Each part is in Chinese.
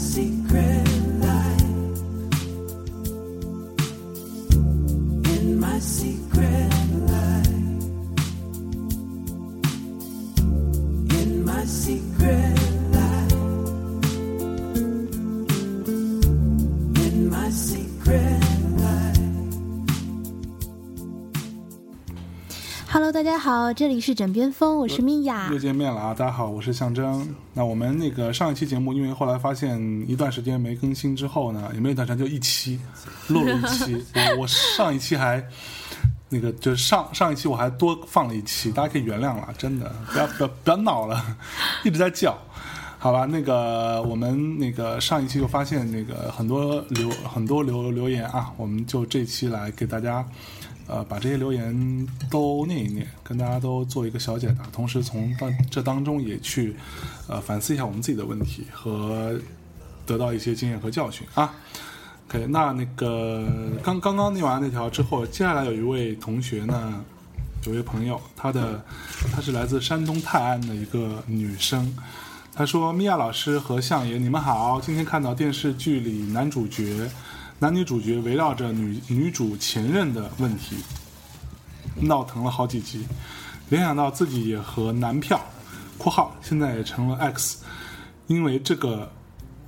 secret 家好，这里是枕边风，我是米娅又。见面了啊！大家好，我是象征。那我们那个上一期节目，因为后来发现一段时间没更新之后呢，也没有一段时间，就一期录了一期。我 我上一期还那个就是上上一期我还多放了一期，大家可以原谅了，真的不要不要不要闹了，一直在叫。好吧，那个我们那个上一期就发现那个很多留很多留留言啊，我们就这期来给大家呃把这些留言都念一念，跟大家都做一个小解答，同时从当这当中也去呃反思一下我们自己的问题和得到一些经验和教训啊。OK，那那个刚刚刚念完那条之后，接下来有一位同学呢，有位朋友，她的她是来自山东泰安的一个女生。她说：“米娅老师和相爷，你们好！今天看到电视剧里男主角、男女主角围绕着女女主前任的问题闹腾了好几集，联想到自己也和男票（括号现在也成了 X） 因为这个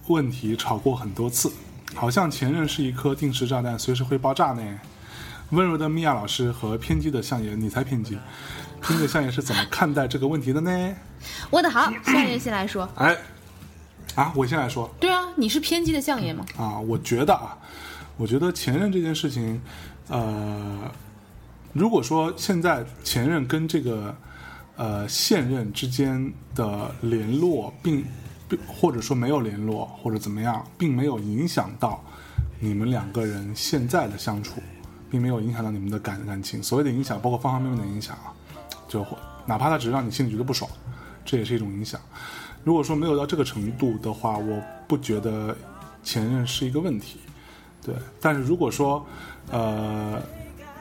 问题吵过很多次，好像前任是一颗定时炸弹，随时会爆炸呢。温柔的米娅老师和偏激的相爷，你才偏激！偏激的相爷是怎么看待这个问题的呢？问的好，相爷先来说。哎，啊，我先来说对啊，你是偏激的相爷吗？啊，我觉得啊，我觉得前任这件事情，呃，如果说现在前任跟这个呃现任之间的联络并并或者说没有联络或者怎么样，并没有影响到你们两个人现在的相处，并没有影响到你们的感感情。所谓的影响，包括方方面面的影响啊，就会哪怕他只是让你心里觉得不爽，这也是一种影响。如果说没有到这个程度的话，我不觉得前任是一个问题。对，但是如果说，呃，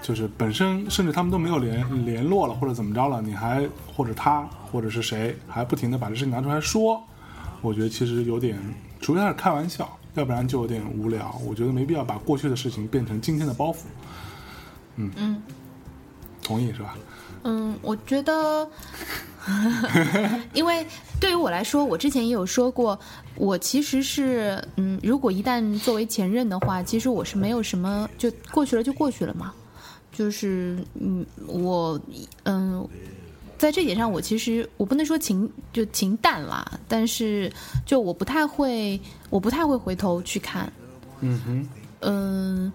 就是本身甚至他们都没有联联络了，或者怎么着了，你还或者他或者是谁还不停的把这事情拿出来说，我觉得其实有点，除非他是开玩笑，要不然就有点无聊。我觉得没必要把过去的事情变成今天的包袱。嗯嗯，同意是吧？嗯，我觉得，因为对于我来说，我之前也有说过，我其实是，嗯，如果一旦作为前任的话，其实我是没有什么，就过去了就过去了嘛。就是，嗯，我，嗯，在这点上，我其实我不能说情就情淡啦，但是就我不太会，我不太会回头去看，嗯哼，嗯，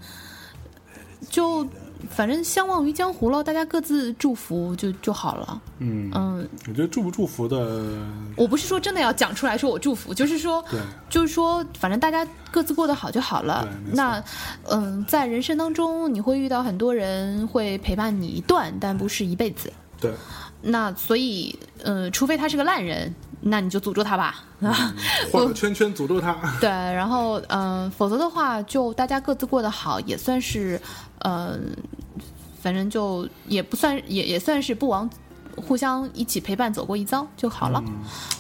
就反正相忘于江湖了，大家各自祝福就就好了。嗯，嗯，我觉得祝不祝福的，我不是说真的要讲出来说我祝福，就是说，对，就是说，反正大家各自过得好就好了。那，嗯，在人生当中，你会遇到很多人会陪伴你一段，但不是一辈子。对，那所以，呃，除非他是个烂人，那你就诅咒他吧。啊，画个圈圈诅咒他。对，然后嗯、呃否则的话，就大家各自过得好，也算是，呃，反正就也不算，也也算是不枉互相一起陪伴走过一遭就好了。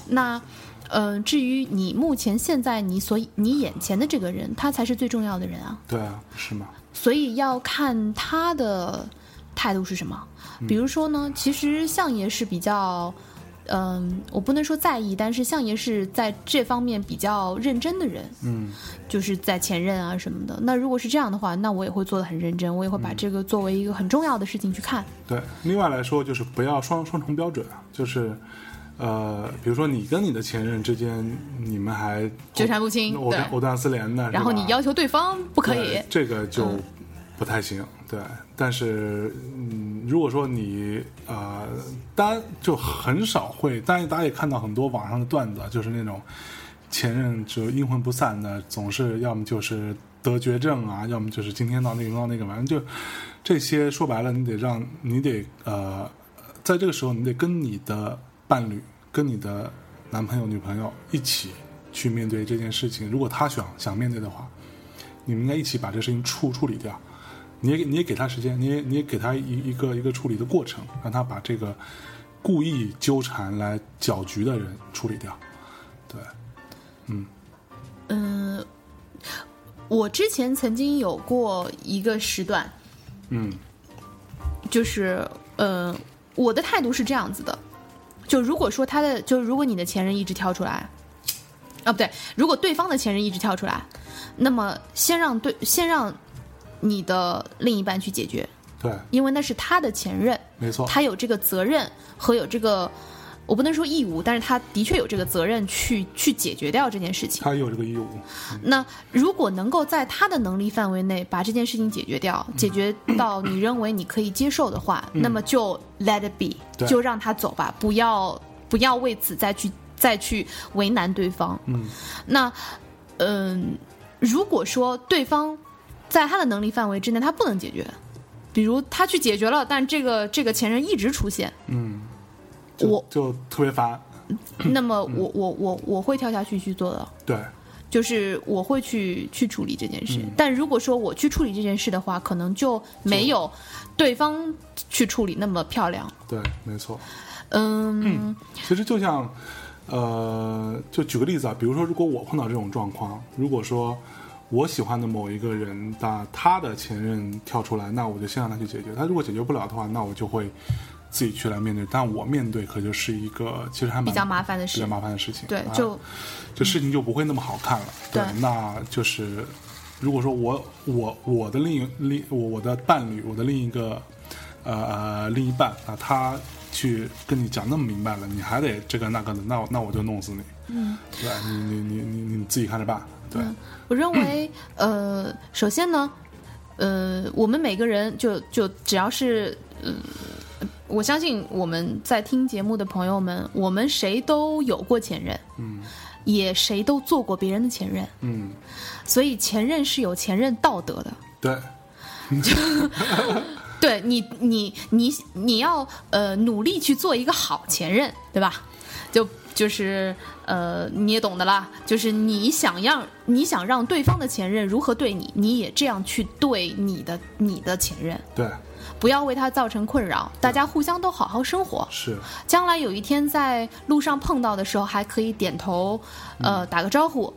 那，呃，至于你目前现在你所你眼前的这个人，他才是最重要的人啊，对啊，是吗？所以要看他的态度是什么。比如说呢，其实相爷是比较。嗯，我不能说在意，但是相爷是在这方面比较认真的人。嗯，就是在前任啊什么的。那如果是这样的话，那我也会做的很认真，我也会把这个作为一个很重要的事情去看。对。另外来说，就是不要双双重标准啊，就是。呃，比如说你跟你的前任之间，你们还纠缠不清对藕断藕断丝连的，然后你要求对方不可以，这个就嗯不太行。对，但是嗯，如果说你呃，当然就很少会，当然大家也看到很多网上的段子，就是那种前任就阴魂不散的，总是要么就是得绝症啊，要么就是今天闹那个闹那个，反正就这些说白了，你得让你得呃，在这个时候你得跟你的伴侣、跟你的男朋友、女朋友一起去面对这件事情。如果他想想面对的话，你们应该一起把这个事情处处理掉。你也你也给他时间，你也你也给他一一个一个处理的过程，让他把这个故意纠缠来搅局的人处理掉。对，嗯，嗯、我之前曾经有过一个时段，嗯就是呃，我的态度是这样子的，就如果说他的，就如果你的前任一直跳出来，啊不对，如果对方的前任一直跳出来，那么先让对先让你的另一半去解决，对，因为那是他的前任，没错，他有这个责任和有这个，我不能说义务，但是他的确有这个责任去去解决掉这件事情。他也有这个义务。那如果能够在他的能力范围内把这件事情解决掉，解决到你认为你可以接受的话，那么就 let it be，就让他走吧，不要不要为此再去再去为难对方。嗯，那嗯、如果说对方在他的能力范围之内，他不能解决，比如他去解决了，但这个这个前任一直出现，嗯，就我就特别烦。那么我我我我会跳下去去做的。对，就是我会去去处理这件事，但如果说我去处理这件事的话，可能就没有对方去处理那么漂亮。对，没错。嗯，其实就像，呃，就举个例子啊，比如说，如果我碰到这种状况，如果说我喜欢的某一个人，那他的前任跳出来，那我就先让他去解决。他如果解决不了的话，那我就会自己去来面对。但我面对可就是一个其实还蛮比较麻烦的事比较。麻烦的事情。啊，对就这事情就不会那么好看了。对那就是如果说我我我的另一另我我的伴侣，我的另一个呃另一半啊，他去跟你讲那么明白了，你还得这个那个的，那我那我就弄死你。嗯，对你你你你你自己看着办。对，我认为，呃，首先呢，呃，我们每个人就就只要是，呃，我相信我们在听节目的朋友们，我们谁都有过前任，嗯也谁都做过别人的前任，嗯，所以前任是有前任道德的。对，就 对你，你你你要呃努力去做一个好前任，对吧？就就是呃你也懂的啦，就是你想让你想让对方的前任如何对你，你也这样去对你的你的前任，对，不要为他造成困扰，大家互相都好好生活。是，将来有一天在路上碰到的时候，还可以点头，呃打个招呼，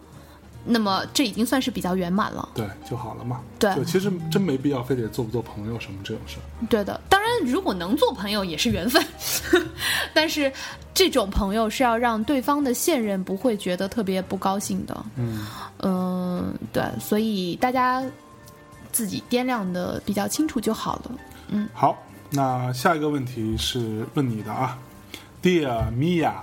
那么这已经算是比较圆满了。对就好了嘛。对就其实真没必要非得做不做朋友什么这种事儿。对的，当然，如果能做朋友也是缘分，但是这种朋友是要让对方的现任不会觉得特别不高兴的。嗯，嗯、对，所以大家自己掂量的比较清楚就好了。嗯好，那下一个问题是问你的啊，Dear Mia，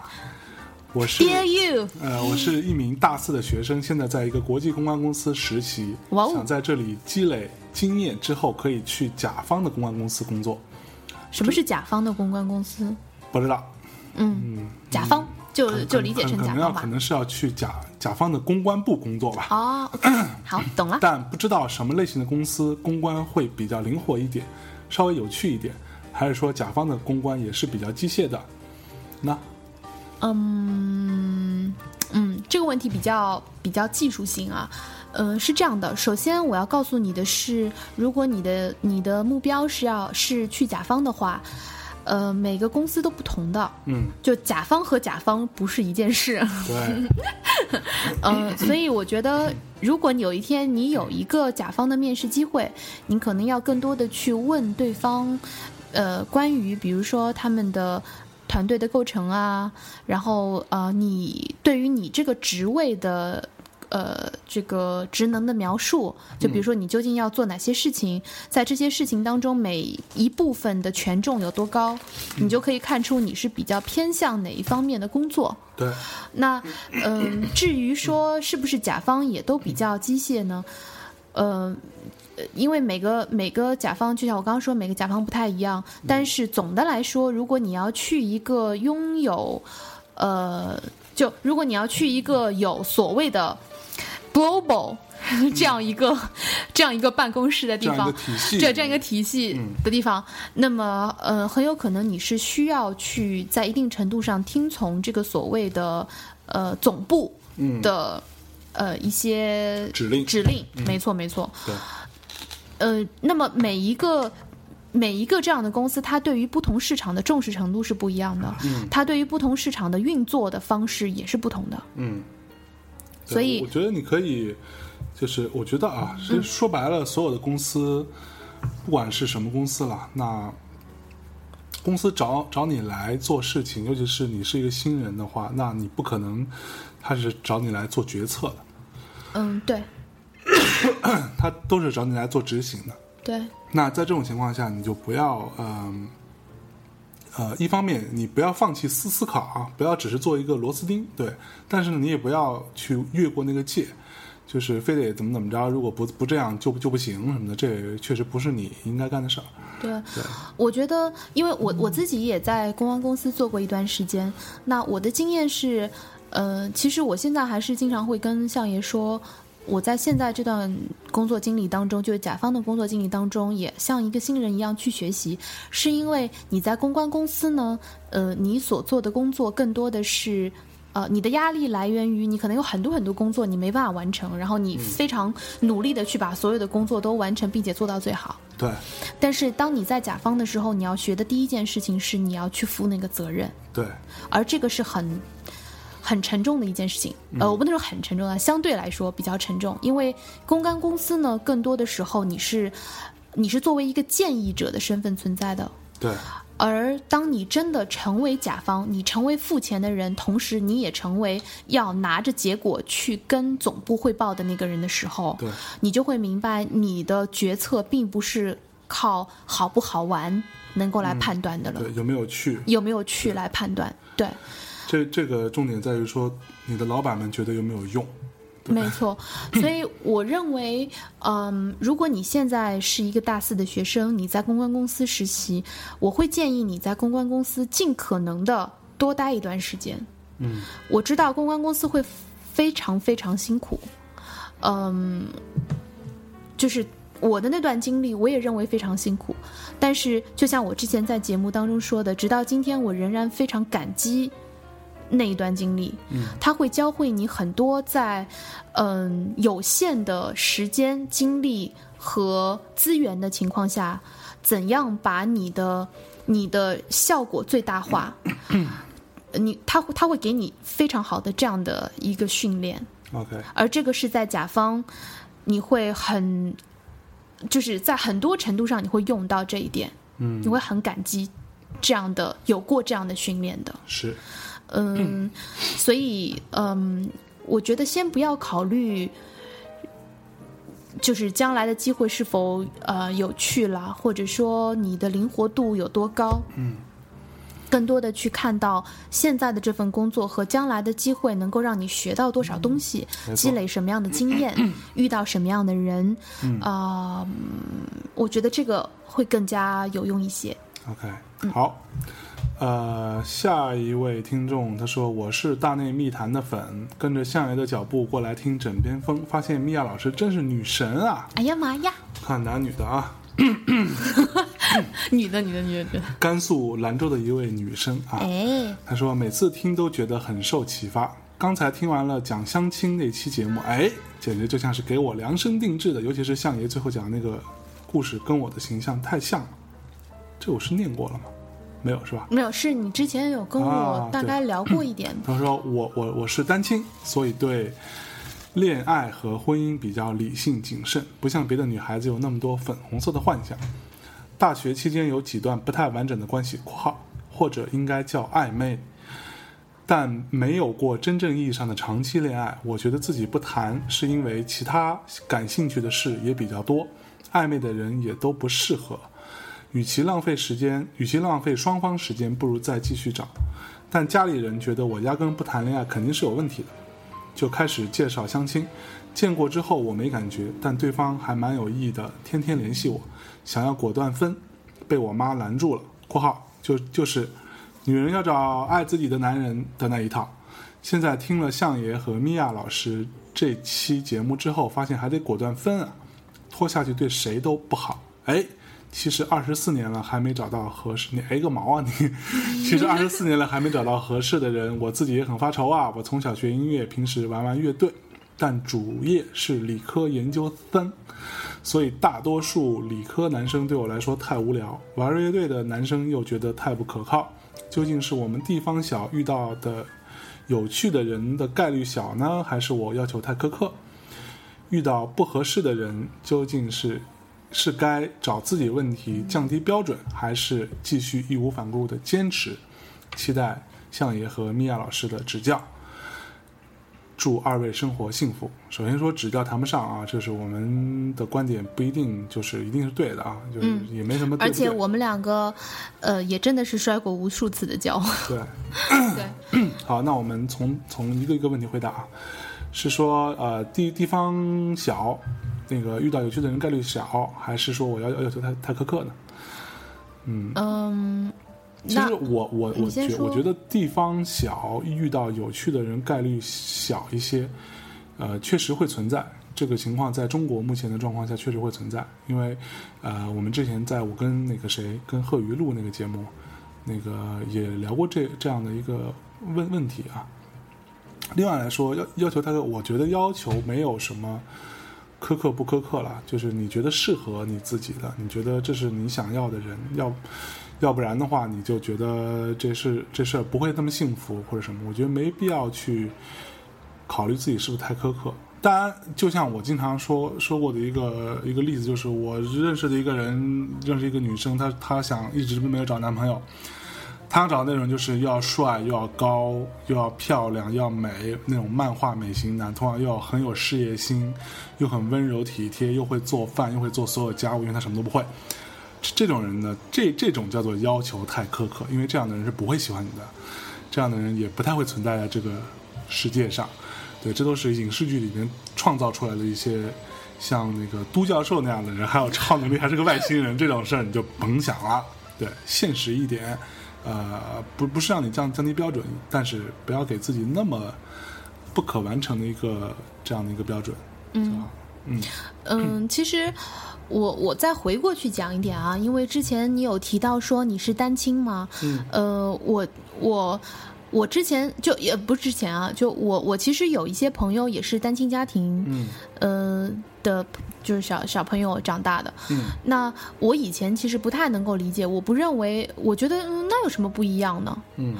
我是 Dear you，呃，我是一名大四的学生，现在在一个国际公关公司实习，哇哦想在这里积累经验之后，可以去甲方的公关公司工作。什么是甲方的公关公司？不知道，嗯，甲方就就理解成可能要甲方吧可。能是要去甲甲方的公关部工作吧，哦，OK，好，懂了。但不知道什么类型的公司公关会比较灵活一点，稍微有趣一点，还是说甲方的公关也是比较机械的？那嗯嗯，这个问题比较比较技术性啊。呃，是这样的，首先我要告诉你的是，如果你的你的目标是要是去甲方的话，呃，每个公司都不同的，嗯，就甲方和甲方不是一件事。对，呃，所以我觉得，如果有一天你有一个甲方的面试机会，你可能要更多的去问对方，呃，关于比如说他们的团队的构成啊，然后呃，你对于你这个职位的。呃，这个职能的描述，就比如说你究竟要做哪些事情，在这些事情当中每一部分的权重有多高，你就可以看出你是比较偏向哪一方面的工作。对，那嗯、至于说是不是甲方也都比较机械呢？呃，呃因为每个每个甲方，就像我刚刚说，每个甲方不太一样。但是总的来说，如果你要去一个拥有，呃，就如果你要去一个有所谓的 global 这样一个 这样一个办公室的地方这样一个，体系，这这样一个体系嗯的地方，那么呃，很有可能你是需要去在一定程度上听从这个所谓的呃总部嗯的、呃一些指令指令，没错没错。对，呃，那么每一个每一个这样的公司，它对于不同市场的重视程度是不一样的，嗯。它对于不同市场的运作的方式也是不同的。嗯。所以我觉得你可以，就是我觉得啊，其实说白了，所有的公司，不管是什么公司了，那公司找找你来做事情，尤其是你是一个新人的话，那你不可能他是找你来做决策的，嗯，对 他都是找你来做执行的。对，那在这种情况下，你就不要嗯。呃，一方面你不要放弃思思考啊，不要只是做一个螺丝钉，对，但是呢，你也不要去越过那个界，就是非得怎么怎么着，如果不不这样就就不行什么的，这确实不是你应该干的事儿。对，我觉得，因为我我自己也在公关公司做过一段时间，那我的经验是，呃，其实我现在还是经常会跟相爷说，我在现在这段工作经历当中，就是甲方的工作经历当中，也像一个新人一样去学习，是因为你在公关公司呢，呃，你所做的工作更多的是。呃，你的压力来源于你可能有很多很多工作你没办法完成，然后你非常努力的去把所有的工作都完成，并且做到最好。对但是当你在甲方的时候，你要学的第一件事情是你要去负那个责任，对，而这个是很很沉重的一件事情。呃，我不能说很沉重啊，相对来说比较沉重，因为公关公司呢，更多的时候你是你是作为一个建议者的身份存在的。对，而当你真的成为甲方，你成为付钱的人，同时你也成为要拿着结果去跟总部汇报的那个人的时候，对你就会明白，你的决策并不是靠好不好玩能够来判断的了，对，有没有去？有没有去来判断？对，这这个重点在于说，你的老板们觉得有没有用？没错，所以我认为，嗯，如果你现在是一个大四的学生，你在公关公司实习，我会建议你在公关公司尽可能的多待一段时间。嗯，我知道公关公司会非常非常辛苦，嗯，就是我的那段经历，我也认为非常辛苦。但是，就像我之前在节目当中说的，直到今天，我仍然非常感激那一段经历。嗯，它会教会你很多在嗯有限的时间、精力和资源的情况下，怎样把你的你的效果最大化。嗯 你他会他会给你非常好的这样的一个训练，OK，而这个是在甲方，你会很，就是在很多程度上你会用到这一点，嗯。你，会很感激这样的有过这样的训练的，是，嗯，所以嗯，我觉得先不要考虑。就是将来的机会是否呃有趣了，或者说你的灵活度有多高，嗯，更多的去看到现在的这份工作和将来的机会能够让你学到多少东西，积累什么样的经验，遇到什么样的人，啊、嗯我觉得这个会更加有用一些。OK，好，呃，下一位听众他说：“我是大内密谈的粉，跟着相爷的脚步过来听枕边风，发现米娅老师真是女神啊！哎呀妈呀，看男女的啊，女的，女的，女的，女的，甘肃兰州的一位女生啊，哎，她说每次听都觉得很受启发。刚才听完了讲相亲那期节目，哎，简直就像是给我量身定制的，尤其是相爷最后讲那个故事，跟我的形象太像了。这我是念过了吗？没有是吧？没有，是你之前有跟我啊大概聊过一点，他说我我我是单亲，所以对恋爱和婚姻比较理性谨慎，不像别的女孩子有那么多粉红色的幻想。大学期间有几段不太完整的关系（括号或者应该叫暧昧），但没有过真正意义上的长期恋爱。我觉得自己不谈，是因为其他感兴趣的事也比较多，暧昧的人也都不适合。与其浪费时间，与其浪费双方时间，不如再继续找。但家里人觉得我压根不谈恋爱肯定是有问题的，就开始介绍相亲。见过之后我没感觉，但对方还蛮有意的，天天联系我，想要果断分，被我妈拦住了。（括号就就是女人要找爱自己的男人的那一套。）现在听了相爷和米娅老师这期节目之后，发现还得果断分啊，拖下去对谁都不好。哎，其实二十四年了还没找到合适，你哎个毛啊你！其实二十四年了还没找到合适的人，我自己也很发愁啊。我从小学音乐，平时玩玩乐队，但主业是理科研究生，所以大多数理科男生对我来说太无聊，玩乐队的男生又觉得太不可靠。究竟是我们地方小遇到的有趣的人的概率小呢，还是我要求太苛刻？遇到不合适的人，究竟是是该找自己问题降低标准，还是继续义无反顾的坚持？期待相爷和米娅老师的指教。祝二位生活幸福。首先说指教谈不上啊，就是我们的观点不一定就是一定是对的啊，就是也没什么对而。且我们两个，呃，也真的是摔过无数次的跤。对，对，好，那我们从从一个一个问题回答啊，是说呃地地方小，那个遇到有趣的人概率小，还是说我要要求太太苛刻呢？嗯嗯，其实我我我觉我觉得地方小遇到有趣的人概率小一些，呃，确实会存在这个情况，在中国目前的状况下确实会存在，因为呃，我们之前在我跟那个谁跟贺鱼录那个节目，那个也聊过这这样的一个问问题啊。另外来说，要要求他的，我觉得要求没有什么苛刻不苛刻了，就是你觉得适合你自己的，你觉得这是你想要的人，要要不然的话，你就觉得这事这事儿不会那么幸福或者什么，我觉得没必要去考虑自己是不是太苛刻。当然，就像我经常说说过的一个一个例子，就是我认识的一个人，认识一个女生，她她想一直没有找男朋友，他想找那种就是要帅又要高又要漂亮又要美那种漫画美型男，同样又要很有事业心，又很温柔体贴，又会做饭，又会做所有家务，因为他什么都不会。这这种人呢，这这种叫做要求太苛刻，因为这样的人是不会喜欢你的，这样的人也不太会存在在这个世界上。对，这都是影视剧里面创造出来的一些，像那个都教授那样的人，还有超能力，还是个外星人这种事儿，你就甭想了。对，现实一点，呃，不不是让你降降低标准，但是不要给自己那么不可完成的一个这样的一个标准，嗯嗯嗯，其实我我再回过去讲一点啊，因为之前你有提到说你是单亲吗，嗯呃，我我。我之前就也不是之前啊，就我我其实有一些朋友也是单亲家庭，嗯呃的，就是小小朋友长大的。嗯那我以前其实不太能够理解，我不认为，我觉得、嗯、那有什么不一样呢？嗯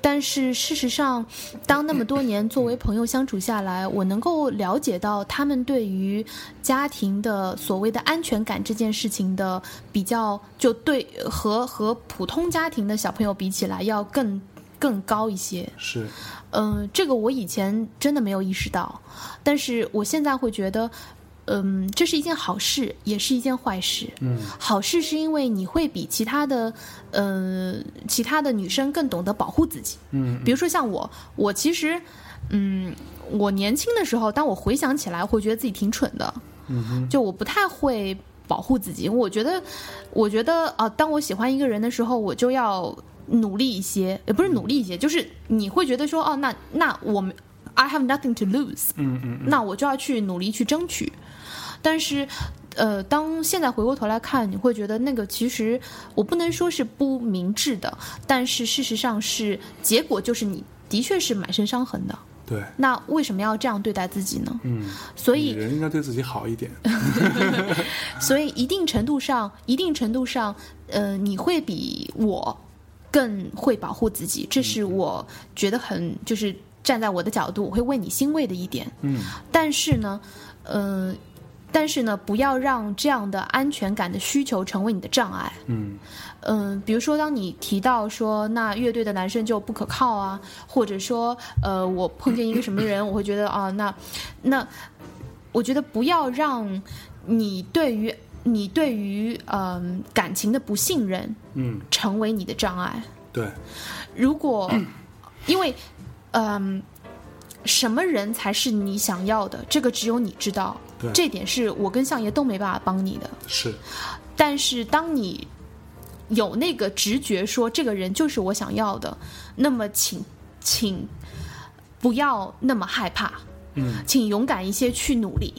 但是事实上，当那么多年作为朋友相处下来，我能够了解到他们对于家庭的所谓的安全感这件事情的比较，就对和和普通家庭的小朋友比起来要更更高一些。是嗯、这个我以前真的没有意识到，但是我现在会觉得，嗯，这是一件好事，也是一件坏事。嗯好事是因为你会比其他的，呃，其他的女生更懂得保护自己。嗯比如说像我，我其实，嗯，我年轻的时候，当我回想起来，会觉得自己挺蠢的，嗯哼就我不太会保护自己。我觉得，我觉得啊、当我喜欢一个人的时候，我就要努力一些，也不是努力一些，就是你会觉得说，哦，那那我们 I have nothing to lose，嗯嗯那我就要去努力去争取。但是，呃，当现在回过头来看，你会觉得那个其实我不能说是不明智的，但是事实上是结果就是你的确是满身伤痕的。对，那为什么要这样对待自己呢？嗯，所以，女人应该对自己好一点。所以一定程度上，一定程度上，呃，你会比我更会保护自己，这是我觉得很就是站在我的角度，我会为你欣慰的一点。嗯但是呢，呃，但是呢，不要让这样的安全感的需求成为你的障碍。嗯嗯、比如说，当你提到说那乐队的男生就不可靠啊，或者说，呃，我碰见一个什么人，我会觉得啊，那那，我觉得不要让你对于你对于嗯、感情的不信任嗯，成为你的障碍。对，如果 因为嗯、什么人才是你想要的，这个只有你知道对，这点是我跟相爷都没办法帮你的。是，但是当你有那个直觉说这个人就是我想要的，那么请请不要那么害怕，嗯。请勇敢一些去努力，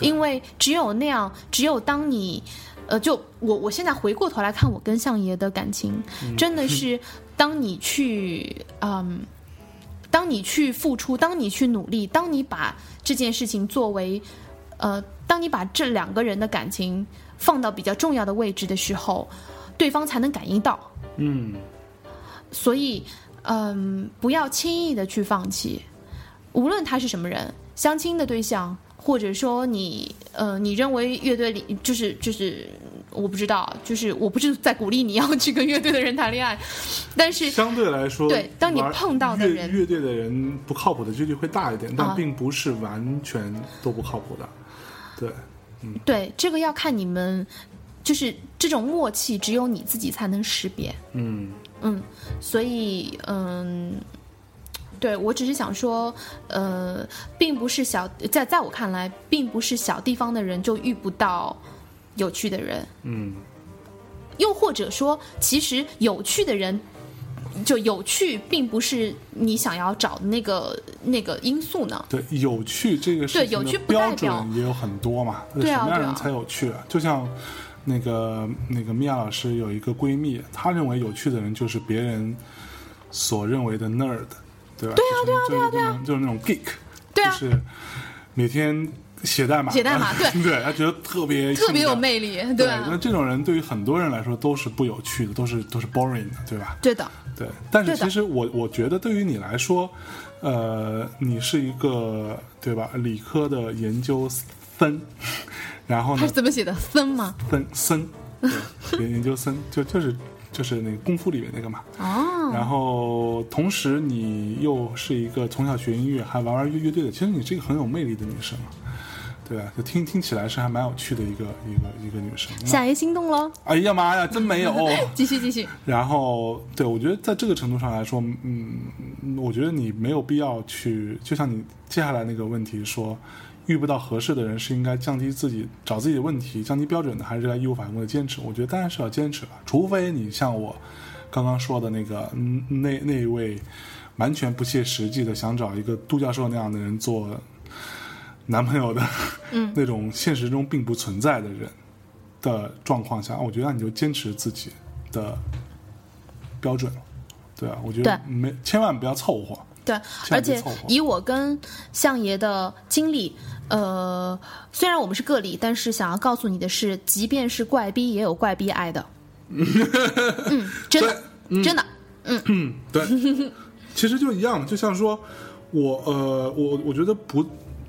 因为只有那样，只有当你。呃，就我我现在回过头来看，我跟相爷的感情，真的是当你去，嗯，当你去付出，当你去努力，当你把这件事情作为，呃，当你把这两个人的感情放到比较重要的位置的时候，对方才能感应到。嗯所以，嗯，不要轻易的去放弃，无论他是什么人，相亲的对象，或者说你，呃，你认为乐队里就是就是，我不知道，就是我不是在鼓励你要去跟乐队的人谈恋爱，但是 相对来说，对当你碰到的人乐乐队的人不靠谱的几率会大一点，但啊并不是完全都不靠谱的。对，嗯对这个要看你们，就是这种默契，只有你自己才能识别。嗯嗯，所以嗯，对我只是想说，呃，并不是小在在我看来，并不是小地方的人就遇不到有趣的人，嗯又或者说，其实有趣的人。就有趣，并不是你想要找的那个那个因素呢。对，有趣这个是对有趣不标代表准也有很多嘛。对啊对啊什么样人才有趣啊？就像那个那个米娅老师有一个闺蜜，她认为有趣的人就是别人所认为的 nerd，对吧？对啊，对啊，对啊，对啊，就是那种 geek，对啊就是每天写代码，写代码对对，他觉得特别特别有。魅力，对，吧？那这种人对于很多人来说都是不有趣的，都是都是 boring 的，对吧？对的，对，但是其实我我觉得对于你来说，呃，你是一个对吧？理科的研究生，然后呢他是，怎么写的？森吗？森森，对，研研究生就就是就是那个功夫里面那个嘛。哦，然后同时你又是一个从小学音乐还玩玩乐乐队的，其实你是一个很有魅力的女生啊。对啊，就听听起来是还蛮有趣的一个一个一个女生。那夏爷心动喽！哎呀妈呀，真没有。继续继续，然后，对我觉得在这个程度上来说，嗯，我觉得你没有必要去，就像你接下来那个问题说，遇不到合适的人是应该降低自己找自己的问题，降低标准的，还是该义无反顾的坚持？我觉得当然是要坚持了，除非你像我刚刚说的那个嗯那那一位完全不切实际的想找一个杜教授那样的人做男朋友的，嗯，那种现实中并不存在的人的状况下，我觉得你就坚持自己的标准。对啊，我觉得没千万不要凑合。对，而且以我跟相爷的经历，呃，虽然我们是个例，但是想要告诉你的是，即便是怪逼，也有怪逼爱的。嗯，真的，真的，嗯对，其实就一样，就像说，我呃，我我觉得不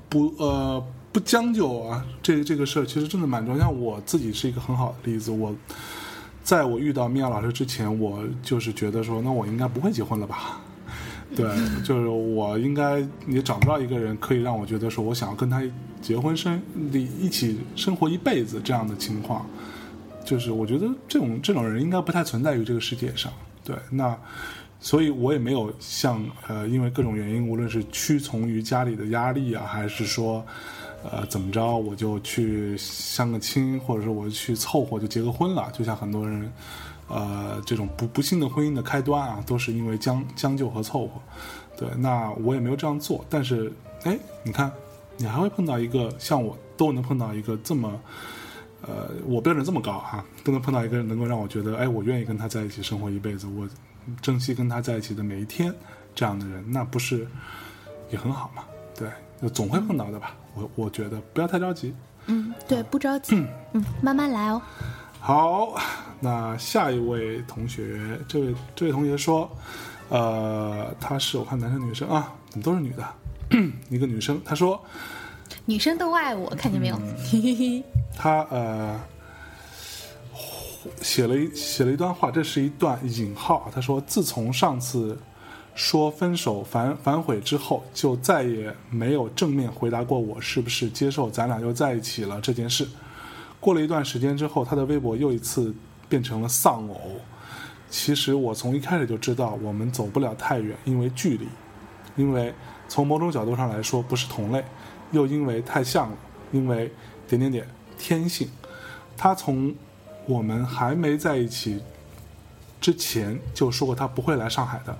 不呃不将就啊，这这个事儿其实真的蛮重要。像我自己是一个很好的例子，我在我遇到米娅老师之前，我就是觉得说，那我应该不会结婚了吧。对，就是我应该也找不到一个人可以让我觉得说我想要跟他结婚生一起生活一辈子这样的情况，就是我觉得这种这种人应该不太存在于这个世界上。对，那所以我也没有像呃，因为各种原因，无论是屈从于家里的压力啊，还是说呃怎么着，我就去相个亲，或者说我去凑合就结个婚了。就像很多人呃这种不不幸的婚姻的开端啊，都是因为将将就和凑合。对，那我也没有这样做，但是哎，你看，你还会碰到一个像我都能碰到一个这么。呃，我标准这么高啊，都能碰到一个人能够让我觉得，哎，我愿意跟他在一起生活一辈子，我珍惜跟他在一起的每一天，这样的人，那不是也很好吗？对，就总会碰到的吧。我我觉得不要太着急。嗯，对，不着急，嗯，慢慢来哦。好，那下一位同学，这位这位同学说，呃，他是我看男生女生啊，怎么都是女的？一个女生，她说，女生都爱我，看见没有？嗯嘿嘿嘿，他呃写了一写了一段话，这是一段引号。他说：“自从上次说分手反反悔之后，就再也没有正面回答过我是不是接受咱俩又在一起了这件事。”过了一段时间之后，他的微博又一次变成了丧偶。其实我从一开始就知道我们走不了太远，因为距离，因为从某种角度上来说不是同类，又因为太像了，因为点点点天性。他从我们还没在一起之前就说过他不会来上海的。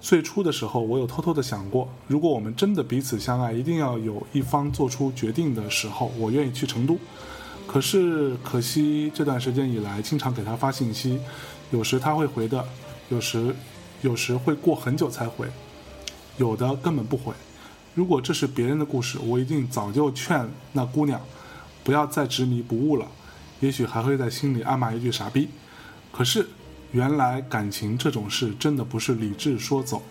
最初的时候，我有偷偷的想过，如果我们真的彼此相爱，一定要有一方做出决定的时候，我愿意去成都。可是可惜这段时间以来，经常给他发信息，有时他会回的，有时有时会过很久才回。有的根本不回。如果这是别人的故事，我一定早就劝那姑娘不要再执迷不悟了，也许还会在心里暗骂一句傻逼。可是，原来感情这种事真的不是理智说走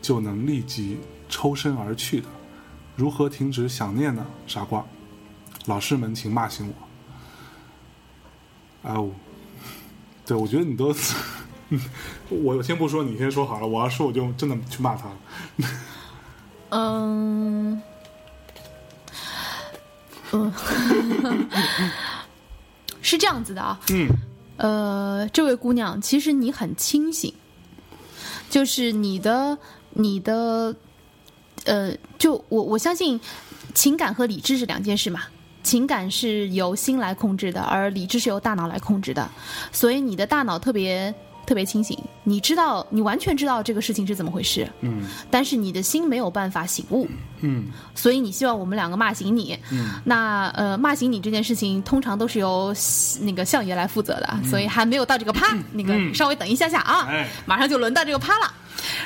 就能立即抽身而去的。如何停止想念呢？傻瓜，老师们请骂醒我。啊呜，对，我觉得你都，我先不说，你先说好了。我要说，我就真的去骂他了。嗯，嗯，是这样子的啊。嗯，呃，这位姑娘，其实你很清醒，就是你的你的，呃，就我我相信，情感和理智是两件事嘛。情感是由心来控制的，而理智是由大脑来控制的。所以你的大脑特别特别清醒，你知道，你完全知道这个事情是怎么回事。嗯但是你的心没有办法醒悟，嗯所以你希望我们两个骂醒你。嗯那呃，骂醒你这件事情，通常都是由那个相爷来负责的，所以还没有到这个啪，那个嗯稍微等一下下啊，哎马上就轮到这个啪了。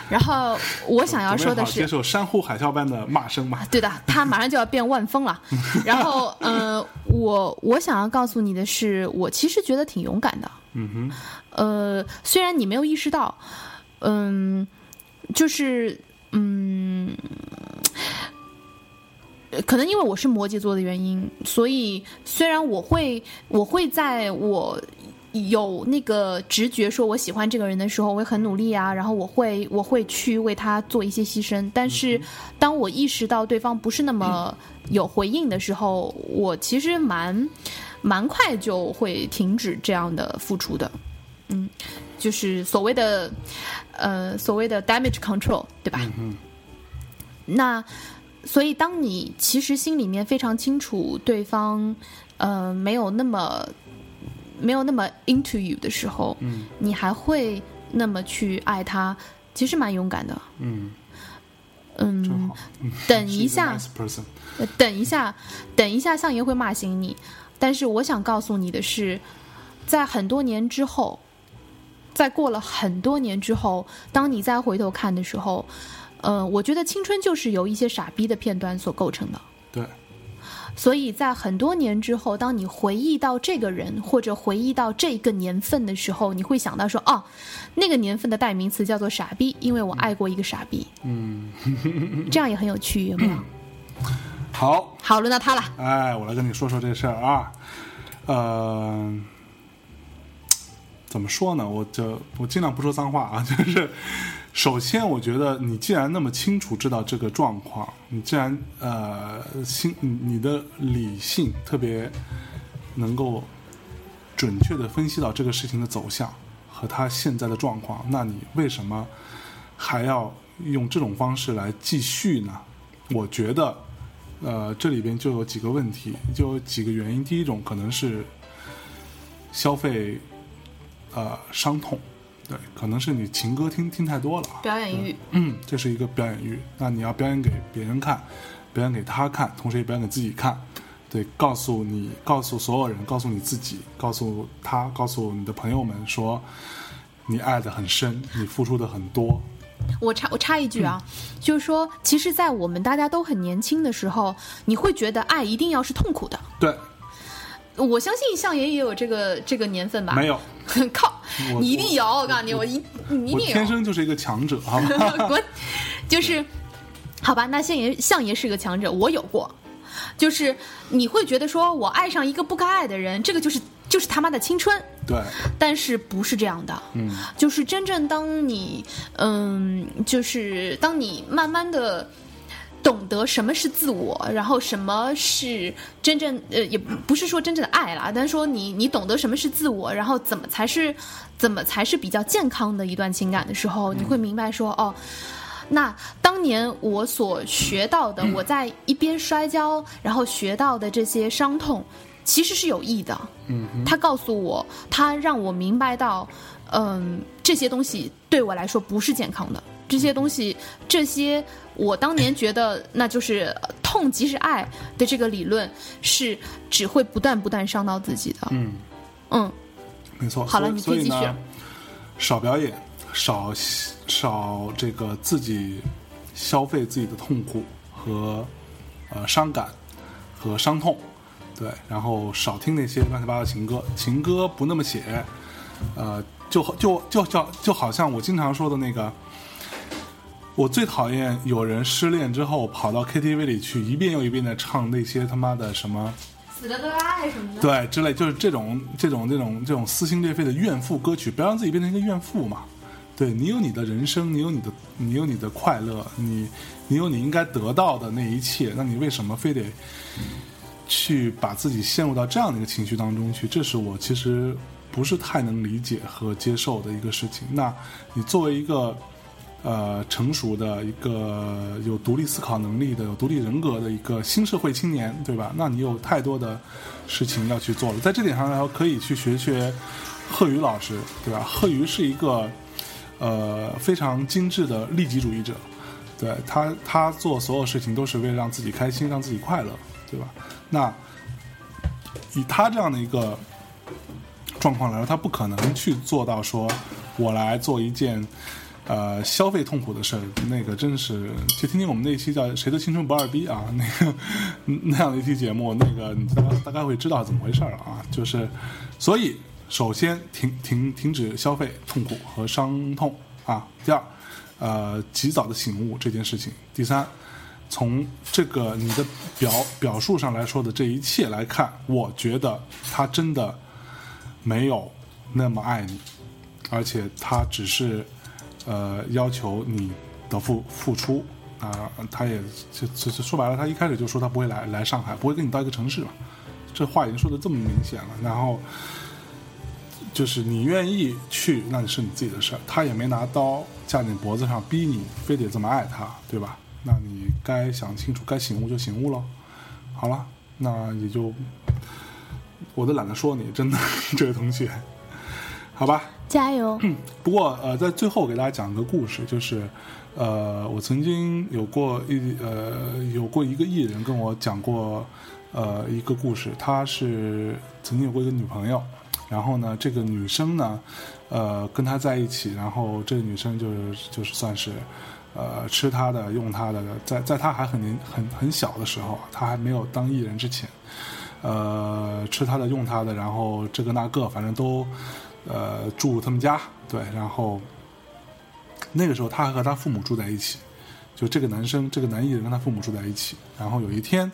然后我想要说的是接，受山呼海啸般的骂声嘛。对的，他马上就要变万峰了。然后呃，我我想要告诉你的是，我其实觉得挺勇敢的。嗯哼，呃，虽然你没有意识到，嗯，就是嗯，呃可能因为我是摩羯座的原因，所以虽然我会我会在我有那个直觉说我喜欢这个人的时候，我会很努力啊，然后我会我会去为他做一些牺牲，但是当我意识到对方不是那么有回应的时候，我其实蛮蛮快就会停止这样的付出的。嗯，就是所谓的呃所谓的 damage control，对吧？嗯那所以当你其实心里面非常清楚对方呃没有那么没有那么 into you 的时候，嗯你还会那么去爱他，其实蛮勇敢的。嗯，真嗯等一下 等一下，等一下，相爷会骂醒你。但是我想告诉你的是，在很多年之后，在过了很多年之后，当你再回头看的时候，呃，我觉得青春就是由一些傻逼的片段所构成的。对，所以在很多年之后，当你回忆到这个人或者回忆到这个年份的时候，你会想到说，哦，那个年份的代名词叫做傻逼，因为我爱过一个傻逼。嗯，这样也很有趣，有没有？好，好，轮到他了。哎，我来跟你说说这事儿啊，呃，怎么说呢？我就我尽量不说脏话啊，就是首先，我觉得你既然那么清楚知道这个状况，你既然呃心你你的理性特别能够准确的分析到这个事情的走向和他现在的状况，那你为什么还要用这种方式来继续呢？我觉得，呃，这里边就有几个问题，就有几个原因。第一种可能是消费，呃，伤痛，对，可能是你情歌听听太多了，表演欲，嗯，这是一个表演欲。那你要表演给别人看，表演给他看，同时也表演给自己看。对，告诉你，告诉所有人，告诉你自己，告诉他，告诉你的朋友们说，你爱的很深，你付出的很多。我插我插一句啊，就是说，其实，在我们大家都很年轻的时候，你会觉得爱一定要是痛苦的。对，我相信相爷也有这个这个年份吧？没有，靠，你一定有！我告诉你，我一你一定有。天生就是一个强者，好吗？滚！就是，好吧，那相爷相爷是个强者，我有过，就是你会觉得说我爱上一个不该爱的人，这个就是就是他妈的青春，对，但是不是这样的。嗯，就是真正当你，嗯，就是当你慢慢的懂得什么是自我，然后什么是真正，呃，也不是说真正的爱啦，但是说你你懂得什么是自我，然后怎么才是怎么才是比较健康的一段情感的时候，你会明白说，哦。那当年我所学到的，我在一边摔跤，然后学到的这些伤痛，其实是有益的。嗯哼，他告诉我，他让我明白到，嗯，这些东西对我来说不是健康的。这些东西，这些我当年觉得那就是呃痛即是爱的这个理论，是只会不断不断伤到自己的。嗯，嗯，没错。好了你可以继续少表演，少少这个自己消费自己的痛苦和呃伤感和伤痛，对，然后少听那些乱七八糟的情歌，情歌不那么写，呃，就就就叫就好像我经常说的那个。我最讨厌有人失恋之后跑到 KTV 里去一遍又一遍的唱那些他妈的什么死的歌啊，还是什么的。对，之类就是这种这种这种这种撕心裂肺的怨妇歌曲，不要让自己变成一个怨妇嘛。对你有你的人生，你有你的你有你的快乐，你你有你应该得到的那一切，那你为什么非得去把自己陷入到这样的一个情绪当中去？这是我其实不是太能理解和接受的一个事情。那你作为一个呃成熟的一个有独立思考能力的、有独立人格的一个新社会青年，对吧？那你有太多的事情要去做了。在这点上来说，可以去学学贺宇老师，对吧？贺宇是一个呃非常精致的利己主义者，对他他做所有事情都是为了让自己开心，让自己快乐，对吧？那以他这样的一个状况来说，他不可能去做到说我来做一件。呃，消费痛苦的事儿，那个真是，就听听我们那期叫《谁的青春不二逼》啊，那个那样的一期节目，那个你大大概会知道怎么回事儿了啊。就是，所以首先停停停止消费痛苦和伤痛啊。第二，呃，及早的醒悟这件事情。第三，从这个你的表表述上来说的这一切来看，我觉得他真的没有那么爱你，而且他只是。呃，要求你的付付出啊、他也就就就说白了，他一开始就说他不会来来上海，不会跟你到一个城市嘛，这话已经说的这么明显了。然后就是你愿意去，那是你自己的事儿，他也没拿刀架你脖子上逼你，非得这么爱他，对吧？那你该想清楚，该醒悟就醒悟了。好了，那也就我都懒得说你，真的 这位同学，好吧。加油！不过呃，在最后给大家讲一个故事，就是呃，我曾经有过一呃有过一个艺人跟我讲过呃一个故事，他是曾经有过一个女朋友，然后呢，这个女生呢呃跟他在一起，然后这个女生就是就是算是呃吃他的用他的，在在他还很年很很小的时候，他还没有当艺人之前，呃吃他的用他的，然后这个那个反正都。呃，住他们家，对，然后那个时候他还和他父母住在一起，就这个男生，这个男艺人跟他父母住在一起。然后有一天，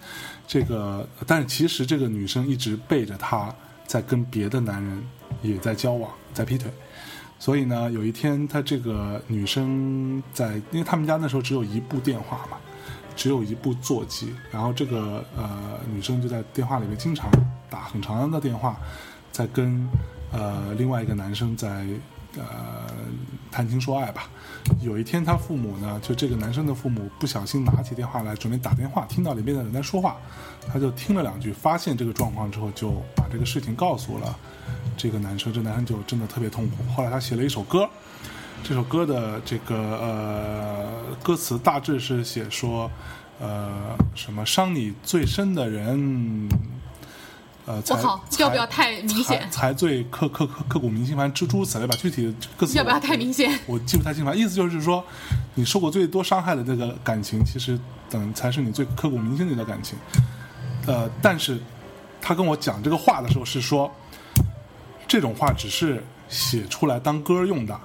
这个，但是其实这个女生一直背着他在跟别的男人也在交往，在劈腿。所以呢，有一天，他这个女生在，因为他们家那时候只有一部电话嘛，只有一部座机，然后这个呃女生就在电话里面经常打很长的电话，在跟。呃，另外一个男生在呃谈情说爱吧。有一天，他父母呢，就这个男生的父母不小心拿起电话来准备打电话，听到里面的人在说话，他就听了两句，发现这个状况之后，就把这个事情告诉了这个男生。这男生就真的特别痛苦。后来他写了一首歌，这首歌的这个呃歌词大致是写说，呃什么伤你最深的人。呃，才我靠，要不要太明显才？才最刻刻刻刻骨铭心，反正诸诸如此类吧。具体的歌词要不要太明显？我记不太清了。意思就是说，你受过最多伤害的那个感情，其实等才是你最刻骨铭心的一段感情。呃，但是他跟我讲这个话的时候是说，这种话只是写出来当歌用的。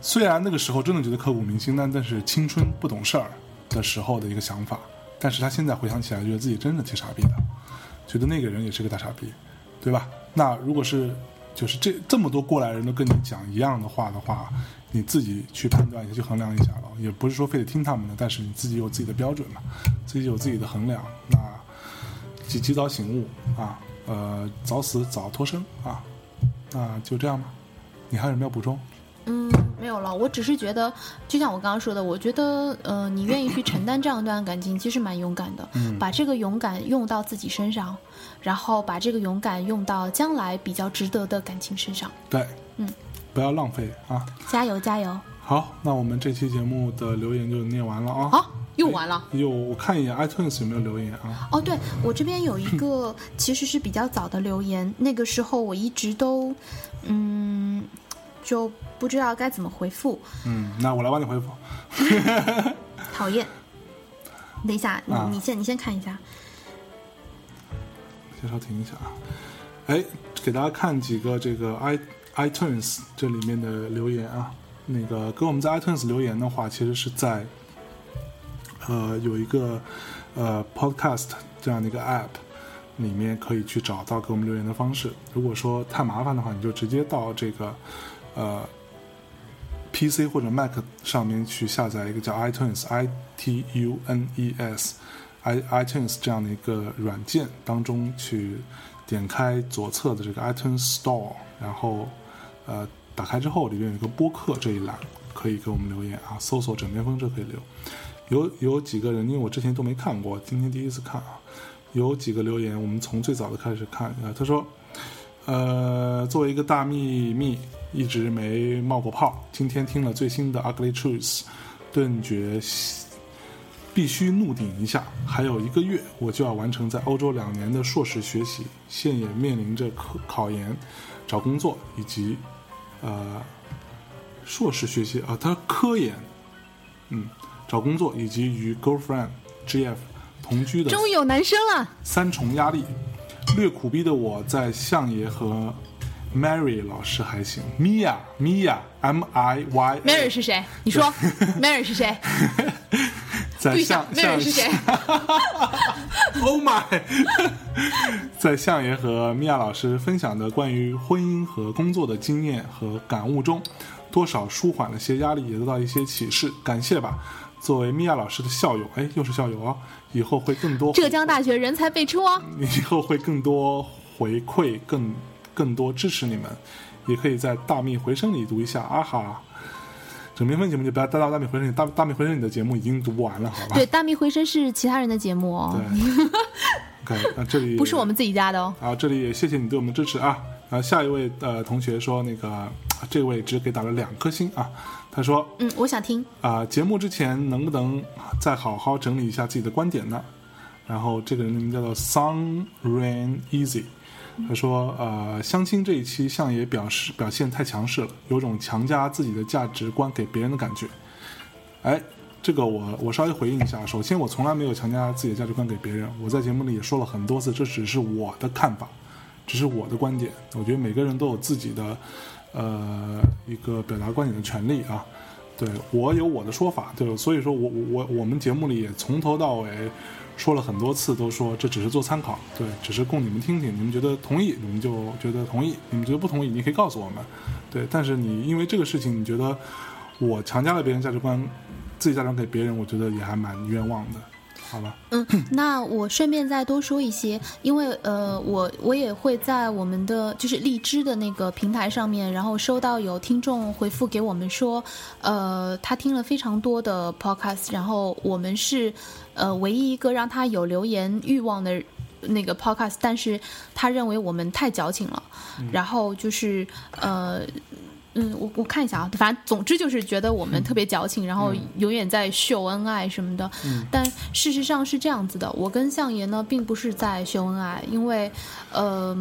虽然那个时候真的觉得刻骨铭心，但但是青春不懂事儿的时候的一个想法。但是他现在回想起来，觉得自己真的挺傻逼的。觉得那个人也是个大傻逼，对吧？那如果是就是这这么多过来人都跟你讲一样的话的话，你自己去判断一下，去衡量一下了。也不是说非得听他们的，但是你自己有自己的标准嘛，自己有自己的衡量。那及及早醒悟啊，呃，早死早脱生啊，那就这样吧。你还有什么要补充？嗯，没有了。我只是觉得，就像我刚刚说的，我觉得，呃，你愿意去承担这样一段感情，其实蛮勇敢的。嗯把这个勇敢用到自己身上，然后把这个勇敢用到将来比较值得的感情身上。对，嗯，不要浪费啊。加油，加油！好，那我们这期节目的留言就念完了啊。好，又完了。有我看一眼 iTunes 有没有留言啊？哦，对我这边有一个 其实是比较早的留言，那个时候我一直都，嗯，就不知道该怎么回复。嗯，那我来帮你回复。讨厌。等一下，你、啊你先你先看一下。先稍停一下啊。哎，给大家看几个这个 i iTunes 这里面的留言啊。那个给我们在 iTunes 留言的话，其实是在呃有一个呃 Podcast 这样的一个 App 里面可以去找到给我们留言的方式。如果说太麻烦的话，你就直接到这个呃 PC 或者 Mac 上面去下载一个叫 iTunes i t u n e s i iTunes 这样的一个软件当中去点开左侧的这个 iTunes Store，然后呃打开之后里面有一个播客这一栏，可以给我们留言啊，搜索“枕边风”这可以留。有有几个人，因为我之前都没看过，今天第一次看啊。有几个留言，我们从最早的开始看啊。他说，呃，作为一个大秘密，一直没冒过泡，今天听了最新的《Ugly Truth》，顿觉必须怒顶一下。还有一个月，我就要完成在欧洲两年的硕士学习，现也面临着考考研、找工作以及呃硕士学习啊，他科研，嗯，找工作以及与 girlfriend GF 同居的终于有男生了，三重压力，略苦逼的我在相爷和 Mary 老师还行，Mia Mia M I Y Mary 是谁？你说 Mary 是谁？在对一下相相，Mary 是谁？Oh my！在相爷和米娅老师分享的关于婚姻和工作的经验和感悟中，多少舒缓了些压力，也得到一些启示，感谢吧。作为米娅老师的校友，哎，又是校友哦，以后会更多浙江大学人才辈出哦。以后会更多回馈，更更多支持你们，也可以在大秘回声里读一下啊哈。整篇分节目就不要带到大秘回声里，大大秘回声里的节目已经读不完了，好吧？对，大秘回声是其他人的节目哦，对 OK，那这里 不是我们自己家的哦。啊，这里也谢谢你对我们的支持啊。啊，下一位呃同学说，那个啊这位只给打了两颗星啊。他说嗯，我想听。啊，节目之前能不能再好好整理一下自己的观点呢？然后这个人的名叫做 Sun Rain Easy，他说呃，相亲这一期相爷表示表现太强势了，有种强加自己的价值观给别人的感觉。哎，这个我我稍微回应一下。首先，我从来没有强加自己的价值观给别人，我在节目里也说了很多次，这只是我的看法，只是我的观点。我觉得每个人都有自己的呃一个表达观点的权利啊。对我有我的说法，对，所以说我我我们节目里也从头到尾说了很多次，都说这只是做参考，对，只是供你们听听，你们觉得同意，你们就觉得同意；你们觉得不同意，你可以告诉我们，对。但是你因为这个事情，你觉得我强加了别人价值观，自己价值观给别人，我觉得也还蛮冤枉的，嗯，那我顺便再多说一些，因为呃，我我也会在我们的就是荔枝的那个平台上面，然后收到有听众回复给我们说，呃，他听了非常多的 podcast，然后我们是呃唯一一个让他有留言欲望的那个 podcast，但是他认为我们太矫情了，然后就是呃。嗯，我我看一下啊，反正总之就是觉得我们特别矫情，然后永远在秀恩爱什么的。但事实上是这样子的，我跟相爷呢并不是在秀恩爱，因为，呃，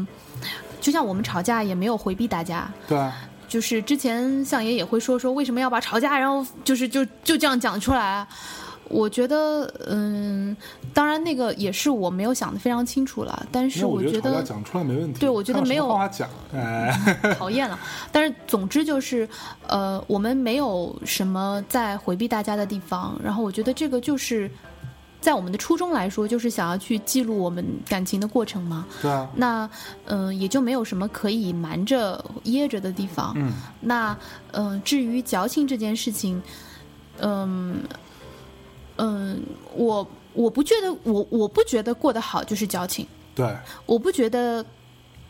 就像我们吵架也没有回避大家，对啊，就是之前相爷也会说说为什么要把吵架，然后就是就就这样讲出来啊。我觉得，嗯，当然那个也是我没有想的非常清楚了，但是我觉得讲出来没问题。对我觉得没有哎，讨厌了。但是总之就是，呃，我们没有什么在回避大家的地方。然后我觉得这个就是，在我们的初衷来说，就是想要去记录我们感情的过程嘛。对啊，那嗯、呃也就没有什么可以瞒着掖着的地方。嗯，那嗯、呃至于矫情这件事情，嗯嗯，我我不觉得我我不觉得过得好就是矫情，对。我不觉得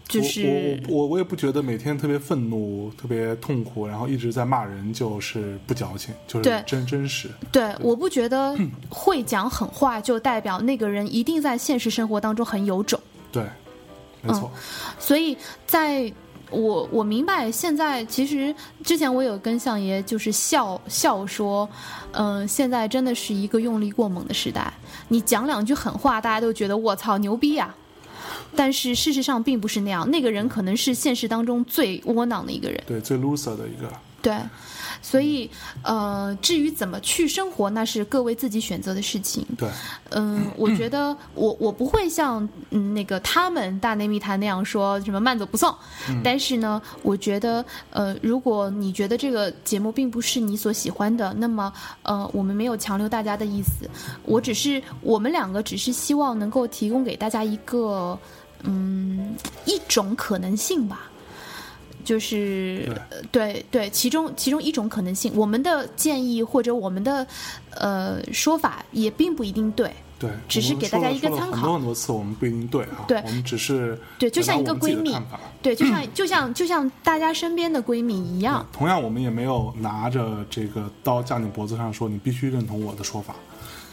就是我我我我也不觉得每天特别愤怒、特别痛苦，然后一直在骂人，就是不矫情，就是真真实。对，我不觉得会讲狠话就代表那个人一定在现实生活当中很有种。对，没错，所以在我我明白，现在其实之前我有跟相爷就是笑笑说，嗯、现在真的是一个用力过猛的时代，你讲两句狠话，大家都觉得我操牛逼呀、但是事实上并不是那样，那个人可能是现实当中最窝囊的一个人。对，最 loser 的一个。对，所以呃，至于怎么去生活，那是各位自己选择的事情。对，嗯，我觉得我我不会像嗯那个他们大内密谈那样说什么慢走不送，但是呢，我觉得呃，如果你觉得这个节目并不是你所喜欢的，那么呃，我们没有强留大家的意思，我只是我们两个只是希望能够提供给大家一个嗯一种可能性吧。就是对呃对对，其中其中一种可能性，我们的建议或者我们的呃说法也并不一定对，对，只是给大家一个参考很多很多次，我们不一定对啊，对我们只是对就像一个闺蜜对，就像 就像就像大家身边的闺蜜一样，同样，我们也没有拿着这个刀架你脖子上说你必须认同我的说法，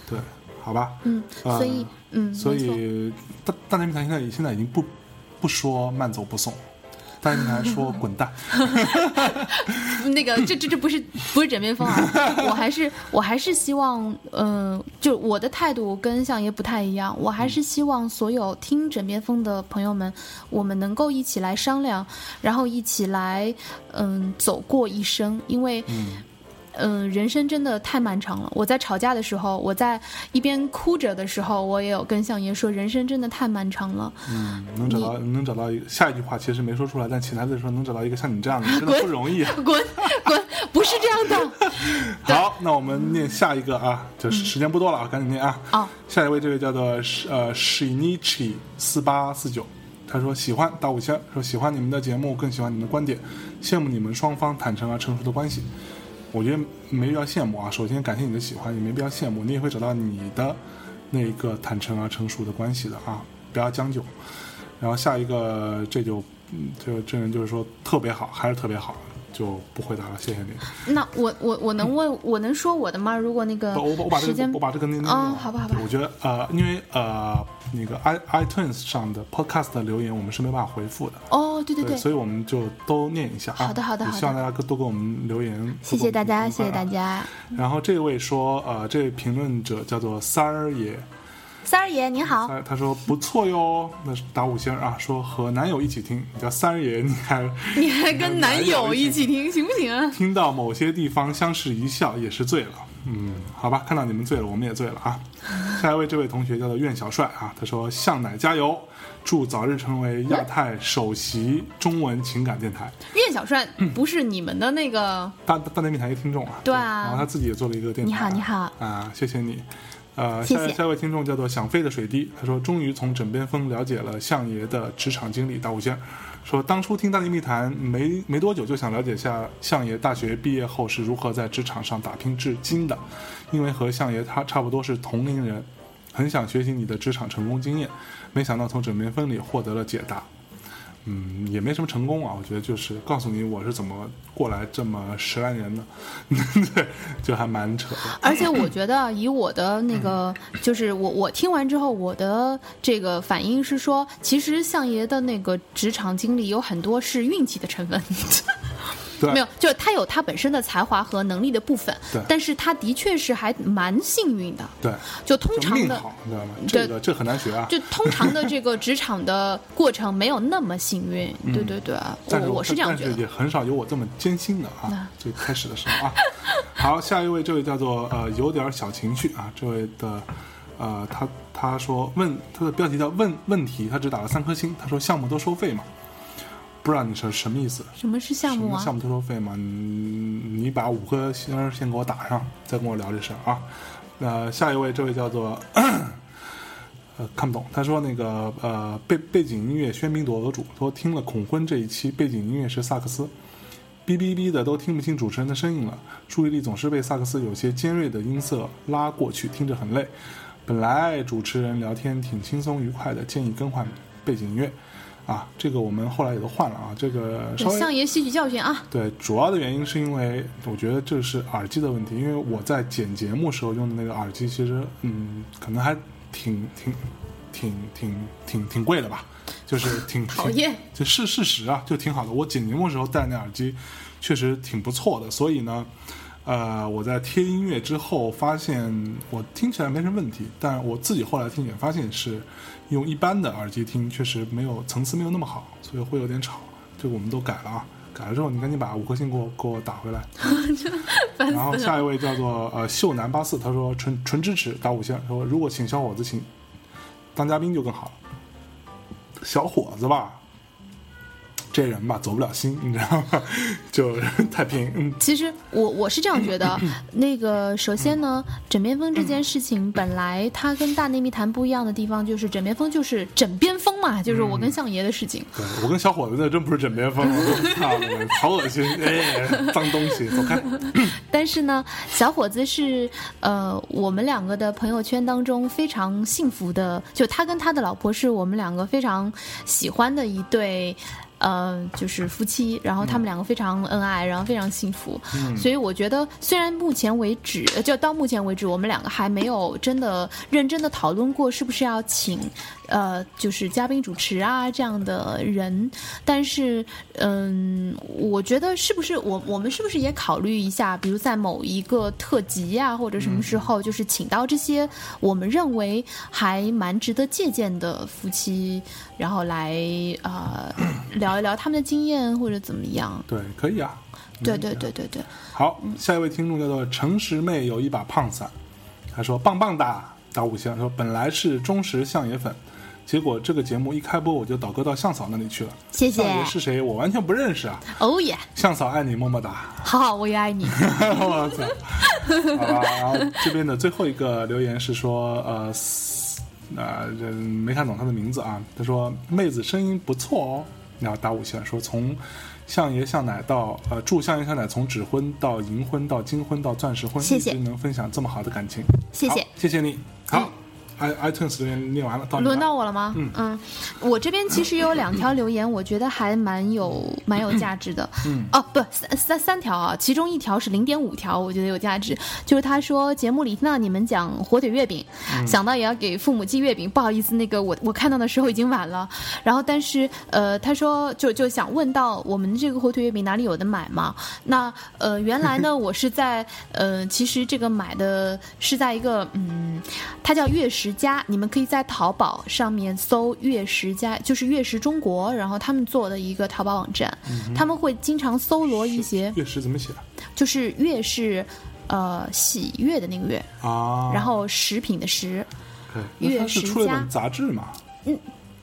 对，好吧？嗯，呃所以嗯，所以大大内密谈现在现在已经不不说慢走不送，大内密谈说滚蛋，那个，这这这不是不是枕边风啊！我还是我还是希望，嗯、就我的态度跟相爷不太一样，我还是希望所有听枕边风的朋友们，我们能够一起来商量，然后一起来，嗯，走过一生，因为。嗯，人生真的太漫长了。我在吵架的时候，我在一边哭着的时候，我也有跟相爷说，人生真的太漫长了。嗯，能找到能找到一个下一句话其实没说出来，但潜台词说能找到一个像你这样的 真的不容易啊。滚滚，不是这样的。好，那我们念下一个啊，就是时间不多了啊，赶紧念啊。哦，下一位这位叫做呃 Shinichi 四八四九，他说喜欢打五千，说喜欢你们的节目，更喜欢你们的观点，羡慕你们双方坦诚而成熟的关系。我觉得没必要羡慕啊，首先感谢你的喜欢，也没必要羡慕，你也会找到你的那一个坦诚而成熟的关系的啊，不要将就。然后下一个这就嗯这这人就是说特别好，还是特别好，就不回答了，谢谢你。那我我我能问，我能说我的吗？如果那个我把我把这个我把这个念念哦好吧好吧我觉得呃，因为呃那个 i iTunes 上的 Podcast 的留言我们是没办法回复的，哦，对对对，所以我们就都念一下啊。好的好的好的也希望大家多给我们留言。谢谢大家，谢谢大。家。然后这位说，呃，这位评论者叫做三儿爷，三儿爷您好，他他说不错哟，那是打五星儿啊，说和男友一起听，你叫三儿爷，你还 你还跟男友一起听行不行啊？听到某些地方相视一笑也是醉了。嗯，好吧，看到你们醉了，我们也醉了啊。下一位这位同学叫做苑小帅啊，他说向奶加油，祝早日成为亚太首席中文情感电台。苑小帅不是你们的那个大大内密谈一个听众啊，对啊然后他自己也做了一个电台。你好你好啊，谢谢你。呃，下下一位听众叫做想飞的水滴，他说终于从枕边风了解了相爷的职场经历，大五星儿。说当初听大内密谈没没多久就想了解下相爷大学毕业后是如何在职场上打拼至今的，因为和相爷他差不多是同龄人，很想学习你的职场成功经验，没想到从枕边风里获得了解答。嗯，也没什么成功啊，我觉得就是告诉你我是怎么过来这么十来年的，对，就还蛮扯的。而且我觉得，以我的那个，就是我我听完之后，我的这个反应是说，其实相爷的那个职场经历有很多是运气的成分。对，没有，就是他有他本身的才华和能力的部分对，但是他的确是还蛮幸运的。对，就通常的，你知道吗？这个这很难学啊。就通常的这个职场的过程没有那么幸运。对对对，嗯但是我我是这样觉得。也很少有我这么艰辛的啊。最开始的时候啊。好，下一位，这位叫做呃有点小情绪啊，这位的呃他他说问他的标题叫问问题，他只打了三颗星，他说项目都收费吗？不知道你是什么意思？什么是项目啊什么项？目都收费吗？你你把五颗星先给我打上，再跟我聊这事儿啊。那下一位，这位叫做 呃看不懂，他说那个呃背背景音乐喧宾夺主，说听了恐婚这一期背景音乐是萨克斯，哔哔哔的都听不清主持人的声音了，注意力总是被萨克斯有些尖锐的音色拉过去，听着很累。本来主持人聊天挺轻松愉快的，建议更换背景音乐。啊，这个我们后来也都换了啊，这个稍微相爷吸取教训啊！对，主要的原因是因为我觉得这是耳机的问题，因为我在剪节目时候用的那个耳机，其实嗯，可能还挺挺挺挺挺挺贵的吧，就是 挺讨厌，这是事实啊，就挺好的。我剪节目的时候戴那耳机确实挺不错的，所以呢，呃，我在贴音乐之后发现我听起来没什么问题，但我自己后来听也发现是用一般的耳机听确实没有层次没有那么好，所以会有点吵。这个我们都改了啊。改了之后你赶紧把五颗星给我给我打回来。然后。下一位叫做呃秀男八四，他说纯纯支持打五星，说如果请小伙子请当嘉宾就更好了。小伙子吧，这人吧走不了心，你知道吗？就太平，嗯，其实我我是这样觉得，那个首先呢，枕边风这件事情本来它跟大内密谈不一样的地方，就是枕边风就是枕边风嘛，就是我跟相爷的事情。对我跟小伙子那真不是枕边风，好恶心，哎，脏东西，走开。但是呢，小伙子是呃我们两个的朋友圈当中非常幸福的，就他跟他的老婆是我们两个非常喜欢的一对。呃，就是夫妻，然后他们两个非常恩爱，然后非常幸福，所以我觉得，虽然目前为止，呃就到目前为止，我们两个还没有真的认真的讨论过是不是要请，呃，就是嘉宾主持啊这样的人，但是，嗯，我觉得是不是我我们是不是也考虑一下，比如在某一个特辑啊、或者什么时候，就是请到这些我们认为还蛮值得借鉴的夫妻，然后来呃聊一聊他们的经验或者怎么样。对，可以啊。对对对对对，好，下一位听众叫做诚实妹有一把胖伞，他说棒棒哒，打五星，说本来是忠实相爷粉，结果这个节目一开播我就倒戈到向嫂那里去了。谢谢是谁？我完全不认识啊。哦耶，向嫂爱你，么么哒。好好，我也爱你。我操！好吧，然后这边的最后一个留言是说，呃，嘶呃，这没看懂他的名字啊。他说妹子声音不错哦，然后打五星说从相爷相奶到呃祝相爷相奶从指婚到银婚到金婚到钻石婚，谢谢能分享这么好的感情，谢谢。谢谢你。好，i iTunes 念完了，到轮到我了吗？嗯我这边其实有两条留言，我觉得还蛮有蛮有价值的。嗯，哦，不，三三三条啊，其中一条是零点五条，我觉得有价值。就是他说节目里听到你们讲火腿月饼，想到也要给父母寄月饼，不好意思，那个我我看到的时候已经晚了。然后但是呃，他说就就想问到我们这个火腿月饼哪里有的买吗？那呃，原来呢，我是在呃，其实这个买的是在一个嗯，它叫月食家，你们可以在淘宝上面搜月食家，就是月食中国，然后他们做的一个淘宝网站，他们会经常搜罗一些，月食怎么写？就是月是呃喜悦的那个月，啊？然后食品的食，月食家出了一本杂志嘛嗯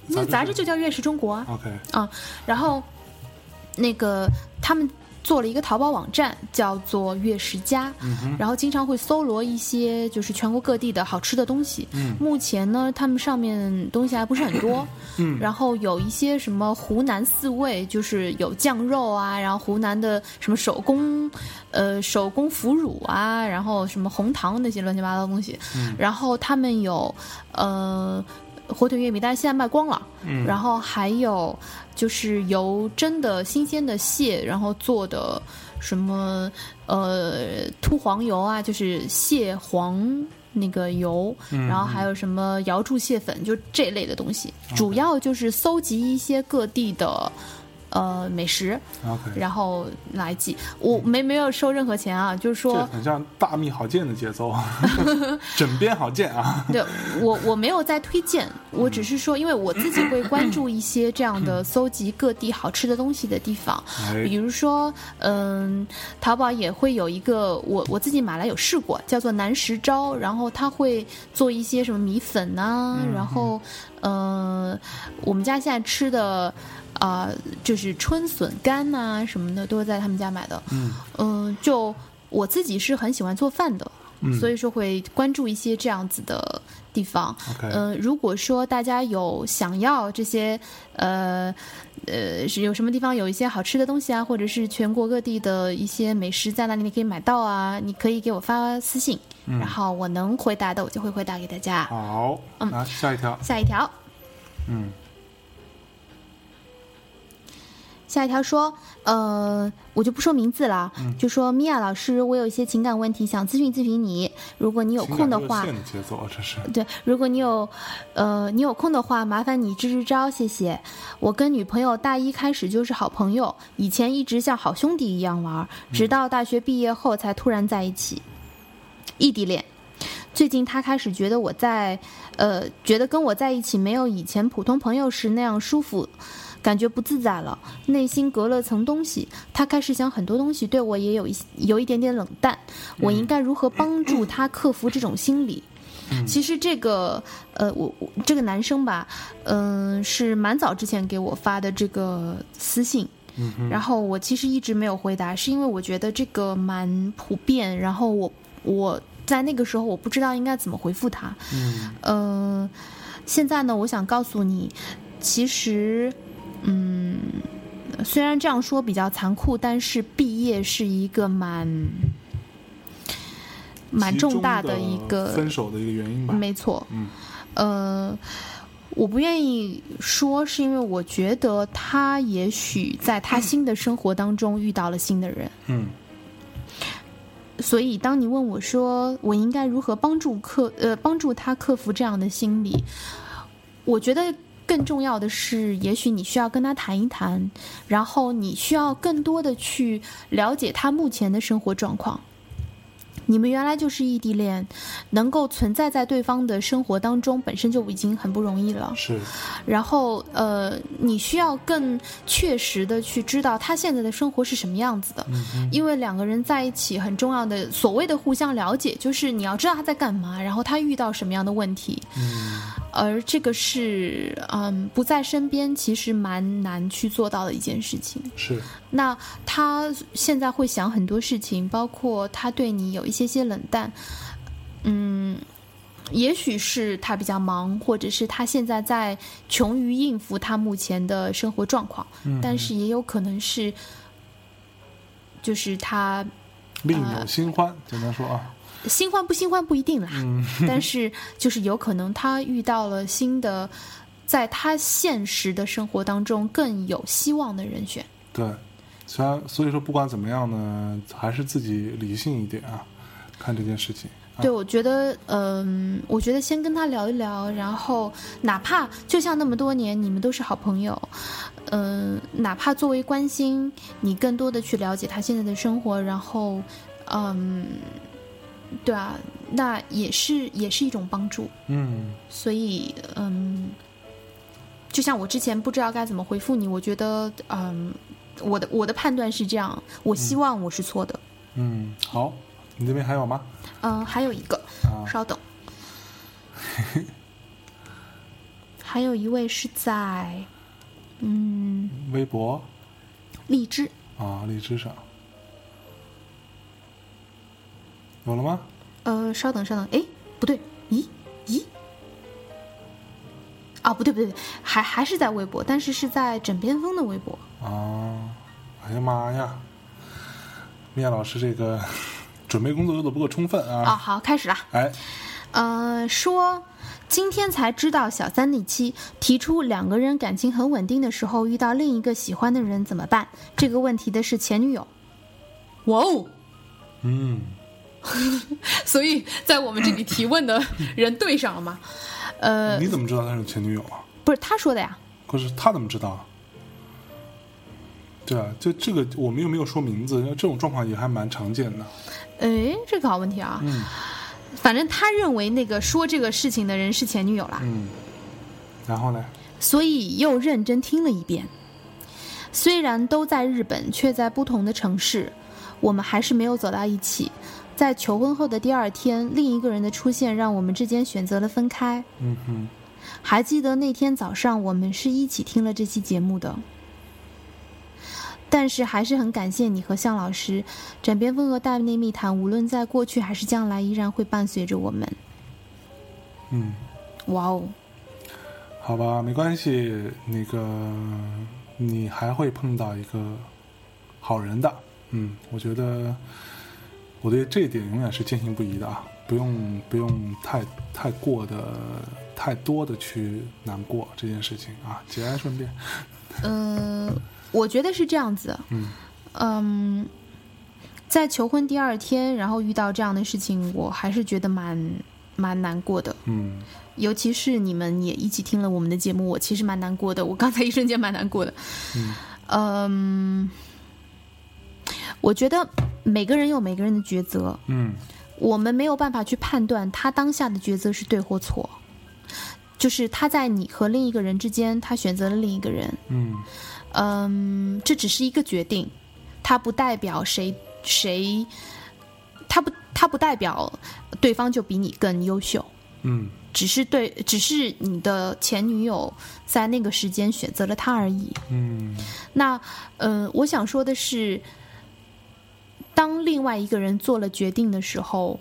那个杂志就叫月食中国啊。？OK，啊，然后那个他们做了一个淘宝网站，叫做月食家，然后经常会搜罗一些就是全国各地的好吃的东西。目前呢，他们上面东西还不是很多，然后有一些什么湖南四味，就是有酱肉啊，然后湖南的什么手工，呃，手工腐乳啊，然后什么红糖那些乱七八糟的东西，然后他们有呃。火腿月饼，但是现在卖光了。嗯，然后还有就是由真的新鲜的蟹，然后做的什么呃秃黄油啊，就是蟹黄那个油，然后还有什么瑶柱蟹粉，就这类的东西。主要就是搜集一些各地的呃美食然后来记。我没没有收任何钱啊，就是这说。很像大秘好剑的节奏，枕边好剑啊。对我，我没有在推荐，我只是说，因为我自己会关注一些这样的搜集各地好吃的东西的地方，哎比如说，嗯，淘宝也会有一个，我我自己买来有试过，叫做南石招，然后他会做一些什么米粉呐、然后，呃，我们家现在吃的。啊、就是春笋干呐、什么的，都是在他们家买的。嗯嗯就我自己是很喜欢做饭的，所以说会关注一些这样子的地方。嗯、如果说大家有想要这些，呃。呃，是有什么地方有一些好吃的东西啊，或者是全国各地的一些美食在哪里你可以买到啊？你可以给我发私信，然后我能回答的我就会回答给大家。好，嗯下一条，下一条，嗯，下一条说，呃，我就不说名字了，就说米娅老师，我有一些情感问题想咨询咨询你，如果你有空的话对，如果你有，呃，你有空的话，麻烦你支支招，谢谢。我跟女朋友大一开始就是好朋友，以前一直像好兄弟一样玩，直到大学毕业后才突然在一起，异地恋。最近她开始觉得我在，呃，觉得跟我在一起没有以前普通朋友时那样舒服，感觉不自在了，内心隔了层东西。他开始想很多东西，对我也有一有一点点冷淡。我应该如何帮助他克服这种心理？其实这个呃，我我这个男生吧，嗯、是蛮早之前给我发的这个私信。然后我其实一直没有回答，是因为我觉得这个蛮普遍，然后我我在那个时候我不知道应该怎么回复他。嗯呃，现在呢，我想告诉你，其实，嗯，虽然这样说比较残酷，但是毕业是一个蛮蛮重大的一个分手的一个原因吧。没错，嗯。呃，我不愿意说，是因为我觉得他也许在他新的生活当中遇到了新的人，嗯。所以当你问我说我应该如何帮助克呃帮助他克服这样的心理，我觉得更重要的是，也许你需要跟他谈一谈，然后你需要更多的去了解他目前的生活状况。你们原来就是异地恋，能够存在在对方的生活当中，本身就已经很不容易了。是然后呃，你需要更确实的去知道他现在的生活是什么样子的，因为两个人在一起很重要的所谓的互相了解，就是你要知道他在干嘛，然后他遇到什么样的问题，而这个是嗯不在身边，其实蛮难去做到的一件事情。是，那他现在会想很多事情，包括他对你有一些些冷淡，嗯，也许是他比较忙，或者是他现在在穷于应付他目前的生活状况，嗯。但是也有可能是，就是他另呃有新欢，简单说啊，新欢不新欢不一定啦，嗯 但是就是有可能他遇到了新的，在他现实的生活当中更有希望的人选。对。虽然所以说不管怎么样呢，还是自己理性一点啊，看这件事情。啊对，我觉得，嗯，我觉得先跟他聊一聊，然后哪怕就像那么多年你们都是好朋友，嗯，哪怕作为关心，你更多的去了解他现在的生活，然后，嗯，对啊，那也是也是一种帮助。嗯。所以，嗯，就像我之前不知道该怎么回复你，我觉得，嗯，我的我的判断是这样，我希望我是错的。嗯，好，你这边还有吗？嗯，还有一个，啊。稍等，还有一位是在，嗯，微博。荔枝，啊，荔枝上有了吗？呃，稍等稍等，哎，不对，咦咦，啊，不对不对，不对还还是在微博，但是是在枕边风的微博。啊，哎呀妈呀，米娅老师这个 准备工作做的不够充分啊，啊！好，开始了。哎，呃，说今天才知道小三那期提出两个人感情很稳定的时候遇到另一个喜欢的人怎么办？这个问题的是前女友。哇哦！嗯，所以在我们这里提问的人对上了吗？呃，你怎么知道他是前女友啊？不是他说的呀。可是他怎么知道啊？对啊，就这个我们又没有说名字，这种状况也还蛮常见的。哎，这个好问题啊。嗯反正他认为那个说这个事情的人是前女友啦，嗯，然后呢？所以又认真听了一遍。虽然都在日本，却在不同的城市，我们还是没有走到一起。在求婚后的第二天，另一个人的出现让我们之间选择了分开。嗯哼，还记得那天早上，我们是一起听了这期节目的。但是还是很感谢你和向老师，枕边风和大内密谈，无论在过去还是将来，依然会伴随着我们。嗯，哇哦，好吧，没关系，那个你还会碰到一个好人的。嗯，我觉得我对这一点永远是坚信不疑的啊，不用不用太太过的太多的去难过这件事情啊，节哀顺变。嗯、我觉得是这样子。嗯嗯，在求婚第二天，然后遇到这样的事情，我还是觉得蛮蛮难过的。嗯尤其是你们也一起听了我们的节目，我其实蛮难过的。我刚才一瞬间蛮难过的。嗯，我觉得每个人有每个人的抉择，嗯我们没有办法去判断他当下的抉择是对或错。就是他在你和另一个人之间，他选择了另一个人。嗯嗯，这只是一个决定，他不代表谁谁，他不他不代表对方就比你更优秀。嗯只是对，只是你的前女友在那个时间选择了他而已。嗯那，呃，我想说的是，当另外一个人做了决定的时候，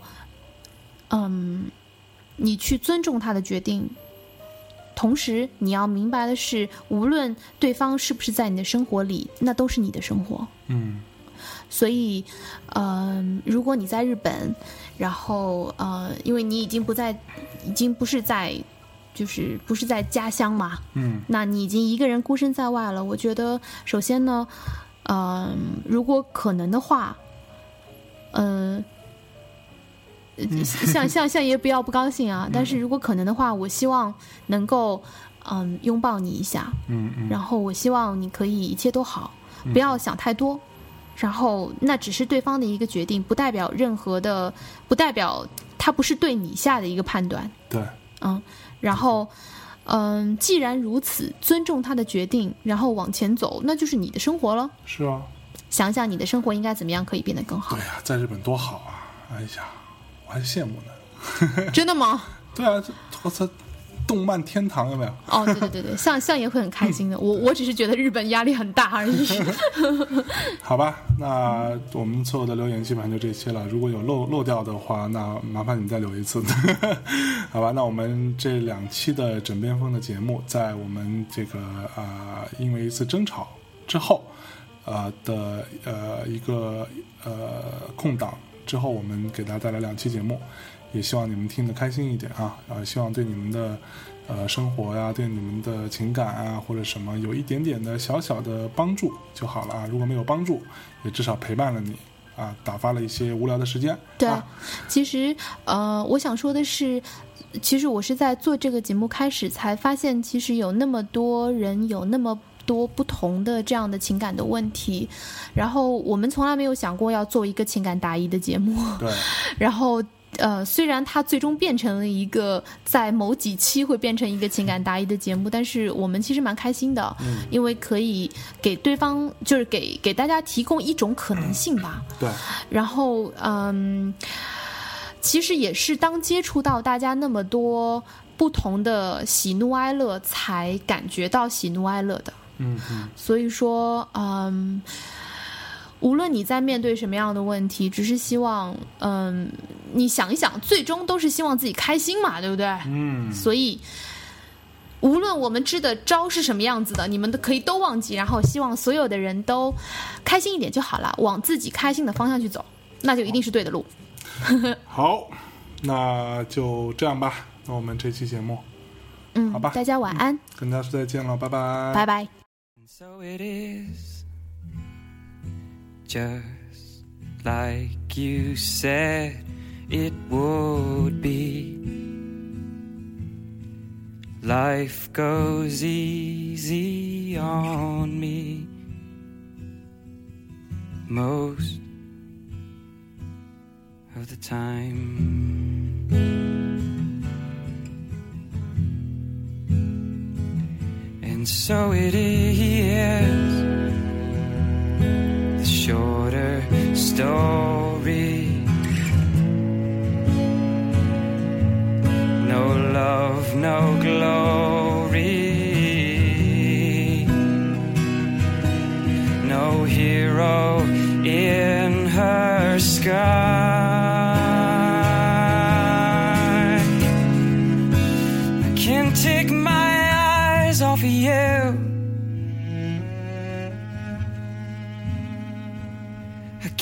嗯，你去尊重他的决定，同时你要明白的是，无论对方是不是在你的生活里，那都是你的生活。嗯所以，嗯、如果你在日本，然后呃，因为你已经不在，已经不是在，就是不是在家乡嘛，嗯那你已经一个人孤身在外了。我觉得，首先呢，嗯、如果可能的话，嗯、呃，像像像爷不要不高兴啊，但是如果可能的话，我希望能够嗯拥抱你一下，嗯嗯然后我希望你可以一切都好，不要想太多。然后那只是对方的一个决定，不代表任何的，不代表他不是对你下的一个判断。对，嗯，然后，嗯，既然如此，尊重他的决定，然后往前走，那就是你的生活了。是啊，想想你的生活应该怎么样可以变得更好对。呀、在日本多好啊！哎呀，我还羡慕呢。真的吗？对啊，这我操，动漫天堂有没有？哦，对对对对，相相爷会很开心的。我我只是觉得日本压力很大而已。好吧，那我们所有的留言基本上就这些了。如果有漏漏掉的话，那麻烦你再留一次。好吧，那我们这两期的枕边风的节目，在我们这个啊、呃因为一次争吵之后，呃的呃一个呃空档之后，我们给大家带来两期节目，也希望你们听得开心一点啊，啊，希望对你们的。呃，生活呀，对你们的情感啊，或者什么，有一点点的小小的帮助就好了啊。如果没有帮助，也至少陪伴了你啊，打发了一些无聊的时间。对啊，其实呃，我想说的是，其实我是在做这个节目开始才发现，其实有那么多人有那么。多不同的这样的情感的问题，然后我们从来没有想过要做一个情感答疑的节目，对，然后呃，虽然它最终变成了一个在某几期会变成一个情感答疑的节目，但是我们其实蛮开心的，嗯。因为可以给对方就是给给大家提供一种可能性吧。对，然后嗯，其实也是当接触到大家那么多不同的喜怒哀乐，才感觉到喜怒哀乐的。嗯嗯，所以说，嗯，无论你在面对什么样的问题，只是希望，嗯，你想一想，最终都是希望自己开心嘛，对不对？嗯，所以，无论我们支的招是什么样子的，你们都可以都忘记，然后希望所有的人都开心一点就好了，往自己开心的方向去走，那就一定是对的路。好，那就这样吧。那我们这期节目嗯，好吧大家晚安，跟大家说再见了，拜拜，拜拜。So it is just like you said it would be. Life goes easy on me most of the time. And so it is the shorter story. No love, no glory. No hero in her sky.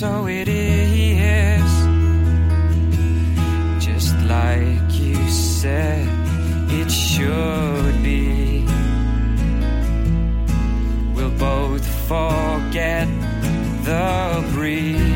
so it is. Just like you said, it should be. We'll both forget the breeze.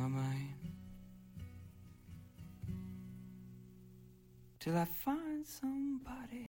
My mind. Till I find somebody.